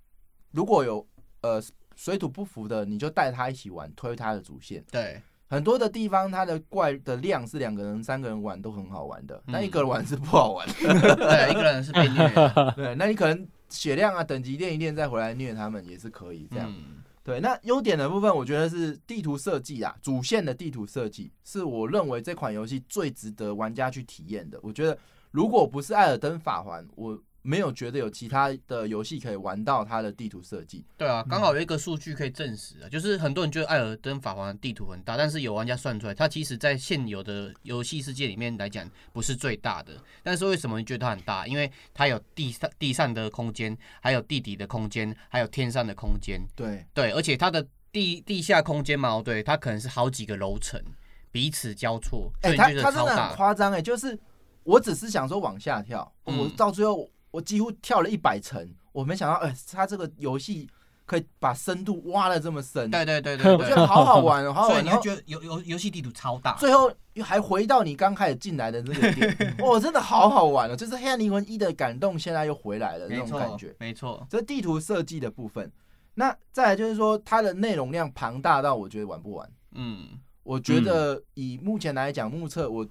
如果有。呃，水土不服的，你就带他一起玩，推他的主线。对，很多的地方，它的怪的量是两个人、三个人玩都很好玩的，那、嗯、一个人玩是不好玩的。对，一个人是被虐。对，那你可能血量啊，等级练一练再回来虐他们也是可以这样。嗯、对，那优点的部分，我觉得是地图设计啊，主线的地图设计是我认为这款游戏最值得玩家去体验的。我觉得如果不是《艾尔登法环》，我。没有觉得有其他的游戏可以玩到它的地图设计。对啊，刚好有一个数据可以证实啊，就是很多人觉得《艾尔登法环》的地图很大，但是有玩家算出来，它其实在现有的游戏世界里面来讲不是最大的。但是为什么你觉得它很大？因为它有地上地上的空间，还有地底的空间，还有天上的空间。对对，而且它的地地下空间嘛，对，它可能是好几个楼层彼此交错。哎，它它真的很夸张哎，就是我只是想说往下跳，嗯、我到最后。我几乎跳了一百层，我没想到，哎、欸，他这个游戏可以把深度挖的这么深。对对对 对，我觉得好好玩哦，好好玩。所以你会觉得游游游戏地图超大，最后还回到你刚开始进来的那个点，哇，真的好好玩哦！就是《黑暗灵魂一》的感动，现在又回来了那种感觉。没错，这地图设计的部分，那再来就是说，它的内容量庞大到我觉得玩不完。嗯，我觉得以目前来讲，目测我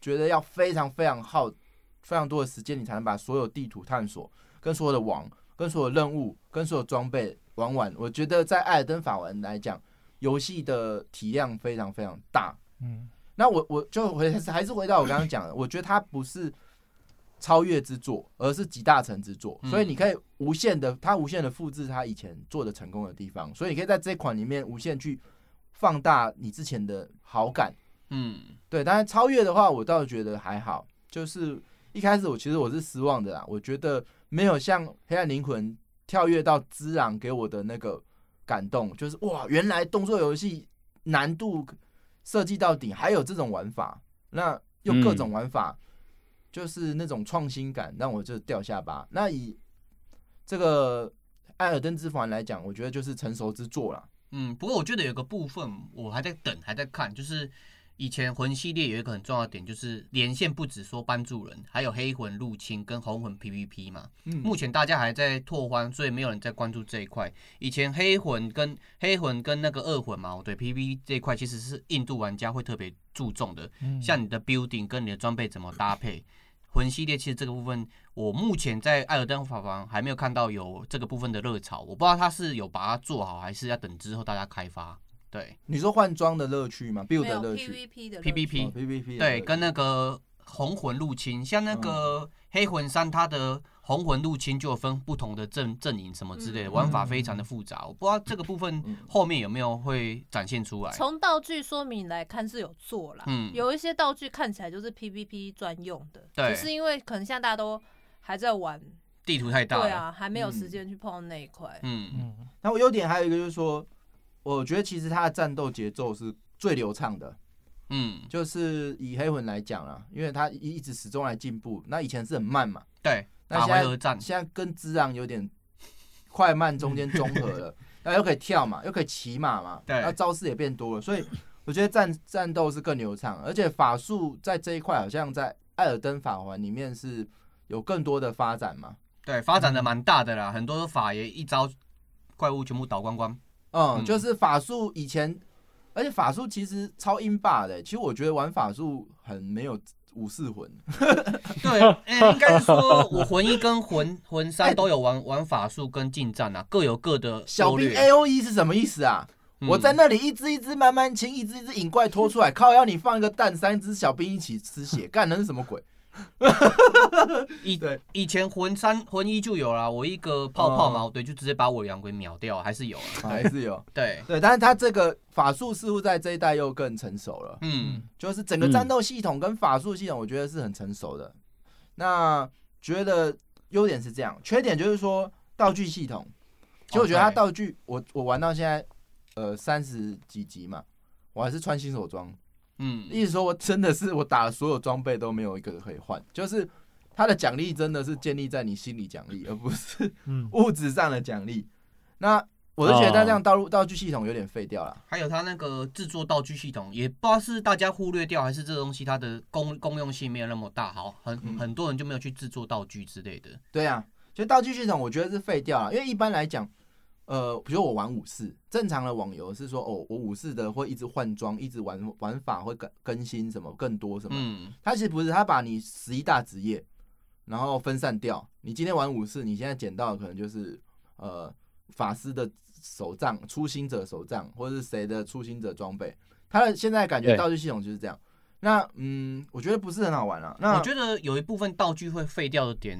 觉得要非常非常耗。非常多的时间，你才能把所有地图探索、跟所有的网、跟所有任务、跟所有装备玩完。我觉得在《艾尔登法环》来讲，游戏的体量非常非常大。嗯，那我我就回还是回到我刚刚讲的，我觉得它不是超越之作，而是集大成之作。所以你可以无限的，它无限的复制它以前做的成功的地方。所以你可以在这款里面无限去放大你之前的好感。嗯，对。当然超越的话，我倒是觉得还好，就是。一开始我其实我是失望的啦，我觉得没有像《黑暗灵魂》跳跃到之昂给我的那个感动，就是哇，原来动作游戏难度设计到底，还有这种玩法，那用各种玩法，就是那种创新感，让我就掉下巴。那以这个《艾尔登之环》来讲，我觉得就是成熟之作了。嗯，不过我觉得有个部分我还在等，还在看，就是。以前魂系列有一个很重要的点，就是连线不只说帮助人，还有黑魂入侵跟红魂 PVP 嘛。目前大家还在拓荒，所以没有人在关注这一块。以前黑魂跟黑魂跟那个恶魂嘛，对 PVP 这一块其实是印度玩家会特别注重的。像你的 building 跟你的装备怎么搭配，魂系列其实这个部分，我目前在艾尔登法环还没有看到有这个部分的热潮。我不知道他是有把它做好，还是要等之后大家开发。对，你说换装的乐趣吗？build 的乐趣，PVP 的 PVP，PVP，对，跟那个红魂入侵，像那个黑魂三，它的红魂入侵就有分不同的阵阵营什么之类的，玩法非常的复杂。我不知道这个部分后面有没有会展现出来。从道具说明来看是有做啦，嗯，有一些道具看起来就是 PVP 专用的，对，只是因为可能现在大家都还在玩，地图太大，对啊，还没有时间去碰那一块。嗯。嗯，那我优点还有一个就是说。我觉得其实他的战斗节奏是最流畅的，嗯，就是以黑魂来讲啊，因为他一直始终来进步。那以前是很慢嘛，对，那现在现在跟之昂有点快慢中间综合了，那又可以跳嘛，又可以骑马嘛，对，那招式也变多了，所以我觉得战战斗是更流畅，而且法术在这一块好像在艾尔登法环里面是有更多的发展嘛，对，发展的蛮大的啦，很多法爷一招怪物全部倒光光。嗯，就是法术以前，而且法术其实超英霸的。其实我觉得玩法术很没有武士魂。对，应该是说我魂一跟魂 魂三都有玩玩法术跟近战啊，各有各的。小兵 A O E 是什么意思啊？我在那里一只一只慢慢清，一只一只引怪拖出来，靠！要你放一个蛋，三只小兵一起吃血，干的是什么鬼？以对以前魂三魂一就有了，我一个泡泡矛对，就直接把我羊鬼秒掉，还是有，还是有。对对，但是他这个法术似乎在这一代又更成熟了。嗯，就是整个战斗系统跟法术系统，我觉得是很成熟的。那觉得优点是这样，缺点就是说道具系统。其实我觉得他道具，我我玩到现在，呃，三十几级嘛，我还是穿新手装。嗯，意思说我真的是我打的所有装备都没有一个可以换，就是他的奖励真的是建立在你心理奖励，而不是物质上的奖励。那我就觉得他这样道路道具系统有点废掉了。还有他那个制作道具系统，也不知道是大家忽略掉，还是这个东西它的功功用性没有那么大，好，很很多人就没有去制作道具之类的。对啊，就道具系统我觉得是废掉了，因为一般来讲。呃，比如我玩武士，正常的网游是说，哦，我武士的会一直换装，一直玩玩法会更更新什么更多什么。嗯，他其实不是，他把你十一大职业，然后分散掉。你今天玩武士，你现在捡到的可能就是呃法师的手杖、初心者手杖，或者是谁的初心者装备。他的现在感觉道具系统就是这样。那嗯，我觉得不是很好玩啊。那我觉得有一部分道具会废掉的点。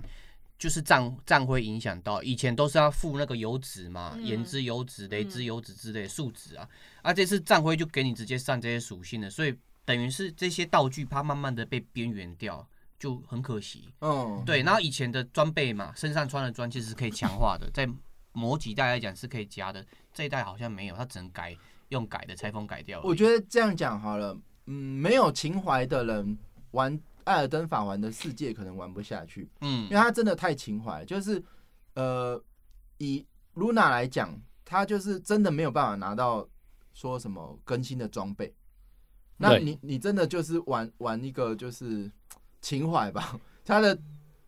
就是战战会影响到，以前都是要付那个油脂嘛，盐之油脂、雷之油脂之类的树脂啊，而、啊、这次战灰就给你直接上这些属性的，所以等于是这些道具它慢慢的被边缘掉，就很可惜。嗯，对。然后以前的装备嘛，身上穿的装其实是可以强化的，在某几代来讲是可以加的，这一代好像没有，它只能改用改的拆封改掉。我觉得这样讲好了，嗯，没有情怀的人玩。艾尔登法环的世界可能玩不下去，嗯，因为他真的太情怀，就是，呃，以露娜来讲，他就是真的没有办法拿到说什么更新的装备，那你你真的就是玩玩一个就是情怀吧，他的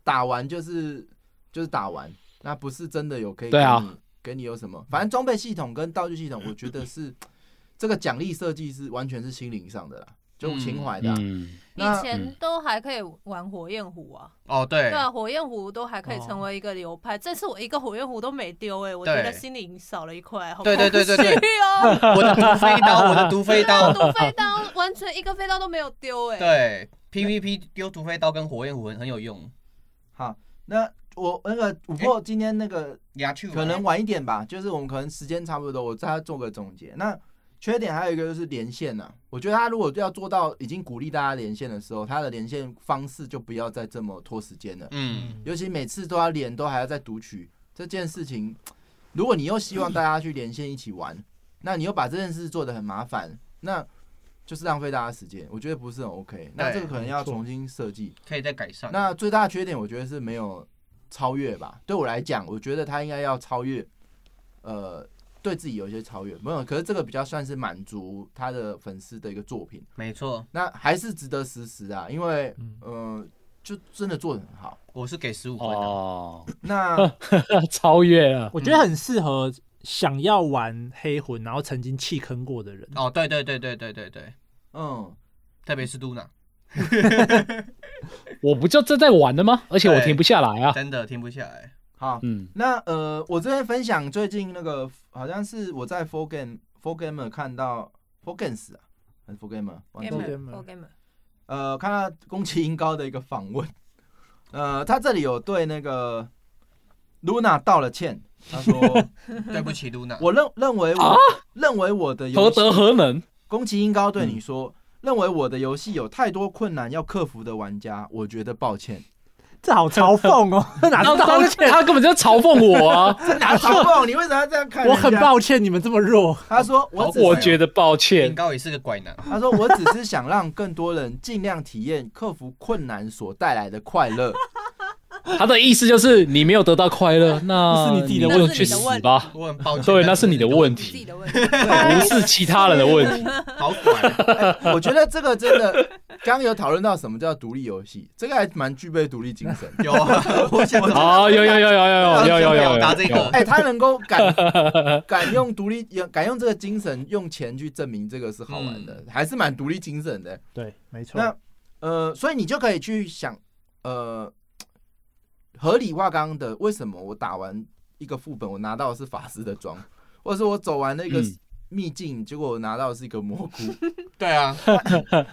打完就是就是打完，那不是真的有可以给你、啊、给你有什么，反正装备系统跟道具系统，我觉得是这个奖励设计是完全是心灵上的啦。就情怀的、啊，嗯嗯、以前都还可以玩火焰壶啊。哦，对，对啊，火焰壶都还可以成为一个流派。哦、这次我一个火焰壶都没丢，哎，我觉得心里少了一块。好可惜哦。对对对对对。我的毒飞刀，我的毒飞刀，毒飞刀完全一个飞刀都没有丢，哎。对，PVP 丢毒飞刀跟火焰壶很有用。好，那我那个琥珀今天那个可能晚一点吧，就是我们可能时间差不多，我再做个总结。那。缺点还有一个就是连线呢、啊，我觉得他如果要做到已经鼓励大家连线的时候，他的连线方式就不要再这么拖时间了。嗯，尤其每次都要连，都还要再读取这件事情，如果你又希望大家去连线一起玩，那你又把这件事做的很麻烦，那就是浪费大家时间，我觉得不是很 OK。那这个可能要重新设计，可以再改善。那最大的缺点，我觉得是没有超越吧。对我来讲，我觉得他应该要超越，呃。对自己有一些超越，没有，可是这个比较算是满足他的粉丝的一个作品，没错，那还是值得实施啊，因为，嗯、呃，就真的做的很好，我是给十五分哦，那 超越了，我觉得很适合想要玩黑魂，然后曾经弃坑过的人，哦，对对对对对对对，嗯，特别是露娜，我不就正在玩的吗？而且我停不下来啊，真的停不下来。好，嗯，那呃，我这边分享最近那个好像是我在 For Game For Gamer 看到 For Games 啊，还是 For Gamer？For Gamer。呃，看到宫崎英高的一个访问，呃，他这里有对那个 Luna 道了歉，他说 对不起 Luna，我认认为我、啊、认为我的游戏何德何能？宫崎英高对你说，嗯、认为我的游戏有太多困难要克服的玩家，我觉得抱歉。这好嘲讽哦！哪道歉？他根本就嘲讽我啊！这哪嘲讽？你为什么要这样看？我很抱歉，你们这么弱。他说：“我我觉得抱歉。”高也是个怪男。他说：“我只是想让更多人尽量体验克服困难所带来的快乐。”他的意思就是你没有得到快乐，那是你自己的问题，去死吧！我很抱歉，对，那是你的问题，不是 其他人的问题。好怪，我觉得这个真的，刚刚有讨论到什么叫独立游戏，这个还蛮具备独立精神。有啊，我想哦，有有有有有有有有有打这个，哎，他能够敢敢用独立，敢用这个精神用钱去证明这个是好玩的，还是蛮独立精神的。对，没错。那呃，所以你就可以去想，呃。合理化刚刚的，为什么我打完一个副本，我拿到的是法师的装，或者是我走完那个秘境，结果我拿到的是一个蘑菇。对啊，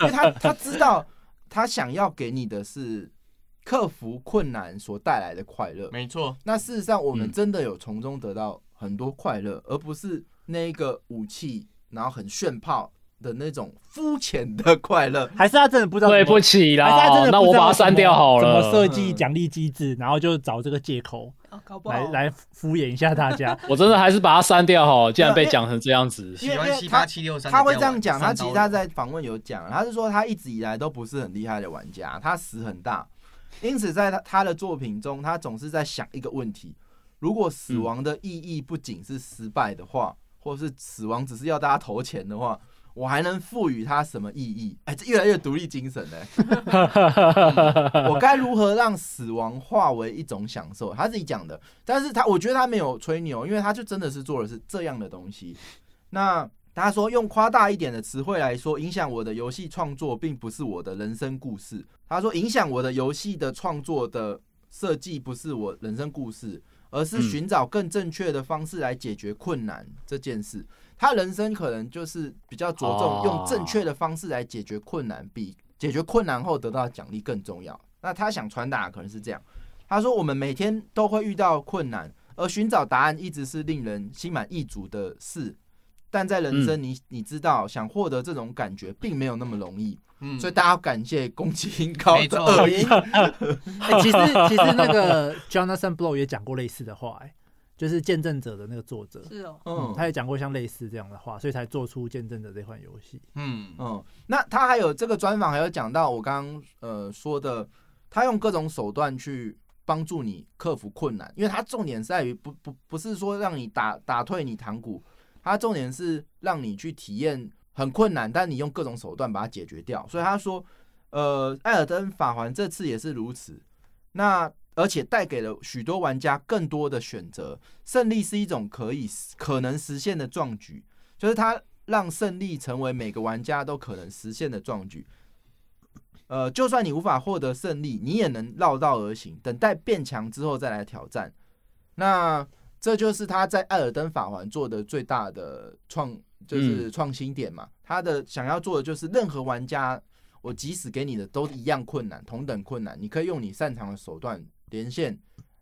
因为他他知道他想要给你的是克服困难所带来的快乐。没错，那事实上我们真的有从中得到很多快乐，而不是那个武器，然后很炫炮。的那种肤浅的快乐，还是他真的不知道？对不起啦，还是他真的那我把它删掉好了。怎么设计奖励机制，然后就找这个借口来来敷衍一下大家。我真的还是把它删掉好，竟然被讲成这样子。因为他他会这样讲，他其实他在访问有讲，他是说他一直以来都不是很厉害的玩家，他死很大，因此在他他的作品中，他总是在想一个问题：如果死亡的意义不仅是失败的话，或是死亡只是要大家投钱的话。我还能赋予它什么意义？哎，这越来越独立精神嘞！我该如何让死亡化为一种享受？他自己讲的，但是他我觉得他没有吹牛，因为他就真的是做的是这样的东西。那他说用夸大一点的词汇来说，影响我的游戏创作并不是我的人生故事。他说影响我的游戏的创作的设计不是我人生故事，而是寻找更正确的方式来解决困难这件事。他人生可能就是比较着重用正确的方式来解决困难，比解决困难后得到奖励更重要。那他想传达可能是这样。他说：“我们每天都会遇到困难，而寻找答案一直是令人心满意足的事。但在人生，你你知道，想获得这种感觉并没有那么容易。所以大家要感谢宫崎英高的恶意。其实其实那个 Jonathan Blow 也讲过类似的话，哎。”就是见证者的那个作者是哦，嗯，他也讲过像类似这样的话，所以才做出见证者这款游戏。嗯嗯，那他还有这个专访，还有讲到我刚刚呃说的，他用各种手段去帮助你克服困难，因为他重点在于不不不是说让你打打退你堂鼓，他重点是让你去体验很困难，但你用各种手段把它解决掉。所以他说，呃，艾尔登法环这次也是如此。那而且带给了许多玩家更多的选择。胜利是一种可以可能实现的壮举，就是它让胜利成为每个玩家都可能实现的壮举。呃，就算你无法获得胜利，你也能绕道而行，等待变强之后再来挑战。那这就是他在《艾尔登法环》做的最大的创，就是创新点嘛。他的想要做的就是，任何玩家，我即使给你的都一样困难，同等困难，你可以用你擅长的手段。连线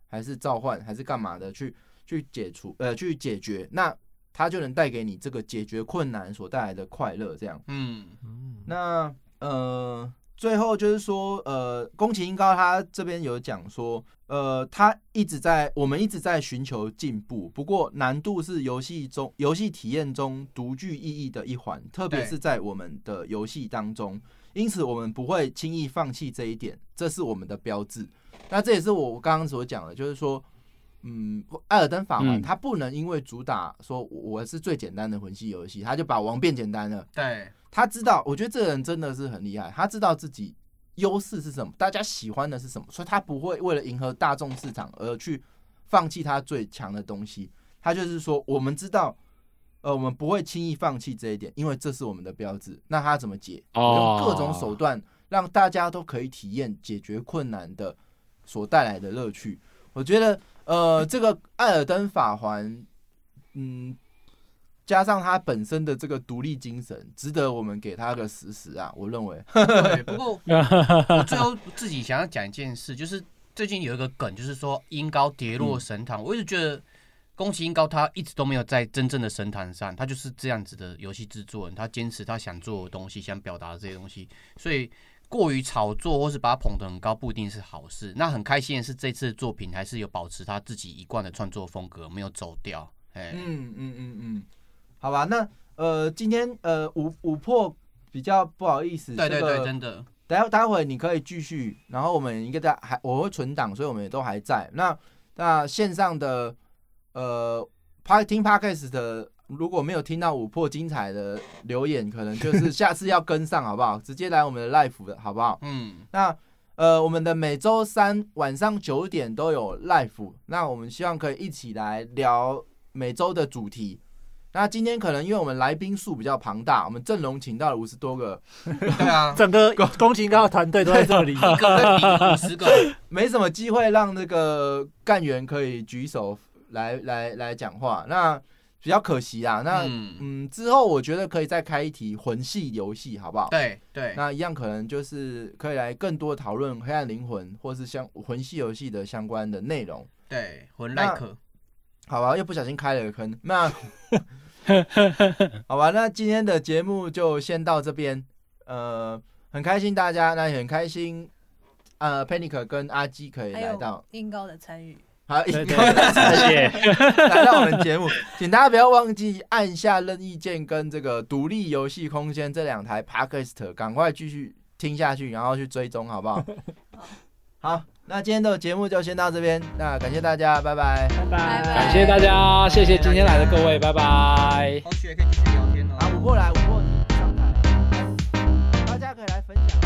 还是召唤还是干嘛的去去解除呃去解决，那它就能带给你这个解决困难所带来的快乐，这样。嗯嗯。那呃最后就是说呃宫崎英高他这边有讲说呃他一直在我们一直在寻求进步，不过难度是游戏中游戏体验中独具意义的一环，特别是在我们的游戏当中，因此我们不会轻易放弃这一点，这是我们的标志。那这也是我刚刚所讲的，就是说，嗯，艾尔登法环它不能因为主打说我是最简单的魂系游戏，他就把王变简单了。对，他知道，我觉得这个人真的是很厉害，他知道自己优势是什么，大家喜欢的是什么，所以他不会为了迎合大众市场而去放弃他最强的东西。他就是说，我们知道，呃，我们不会轻易放弃这一点，因为这是我们的标志。那他怎么解？用各种手段让大家都可以体验解决困难的。所带来的乐趣，我觉得，呃，这个《艾尔登法环》，嗯，加上他本身的这个独立精神，值得我们给他个十十啊！我认为。对，不过 我最后自己想要讲一件事，就是最近有一个梗，就是说英高跌落神坛。嗯、我一直觉得，宫崎英高他一直都没有在真正的神坛上，他就是这样子的游戏制作人，他坚持他想做的东西，想表达的这些东西，所以。过于炒作或是把他捧得很高，不一定是好事。那很开心的是，这次的作品还是有保持他自己一贯的创作风格，没有走掉。哎，嗯嗯嗯嗯，好吧。那呃，今天呃，五五破比较不好意思，对对对，真的。待待会你可以继续，然后我们应该在还我会存档，所以我们也都还在。那那线上的呃，拍听 Podcast 的。如果没有听到五破精彩的留言，可能就是 下次要跟上，好不好？直接来我们的 live 的好不好？嗯，那呃，我们的每周三晚上九点都有 live，那我们希望可以一起来聊每周的主题。那今天可能因为我们来宾数比较庞大，我们阵容请到了五十多个，对啊，整个宫崎高的团队都在这里，一个五十个，没什么机会让那个干员可以举手来来来讲话。那比较可惜啊。那嗯，嗯，之后我觉得可以再开一题魂系游戏，好不好？对对，那一样可能就是可以来更多讨论黑暗灵魂或是相魂系游戏的相关的内容。对，魂耐克，好吧，又不小心开了个坑。那 好吧，那今天的节目就先到这边。呃，很开心大家，那也很开心。呃，Panic 跟阿基可以来到音高的参与。好，音高的参与来到我们节目，请大家不要忘记按下任意键跟这个独立游戏空间这两台 Podcast，赶快继续听下去，然后去追踪，好不好？好，那今天的节目就先到这边，那感谢大家，拜拜，拜拜，感谢大家，谢谢今天来的各位，拜拜。同学可以继续聊天哦。啊，我过来，我过上台，大家可以来分享。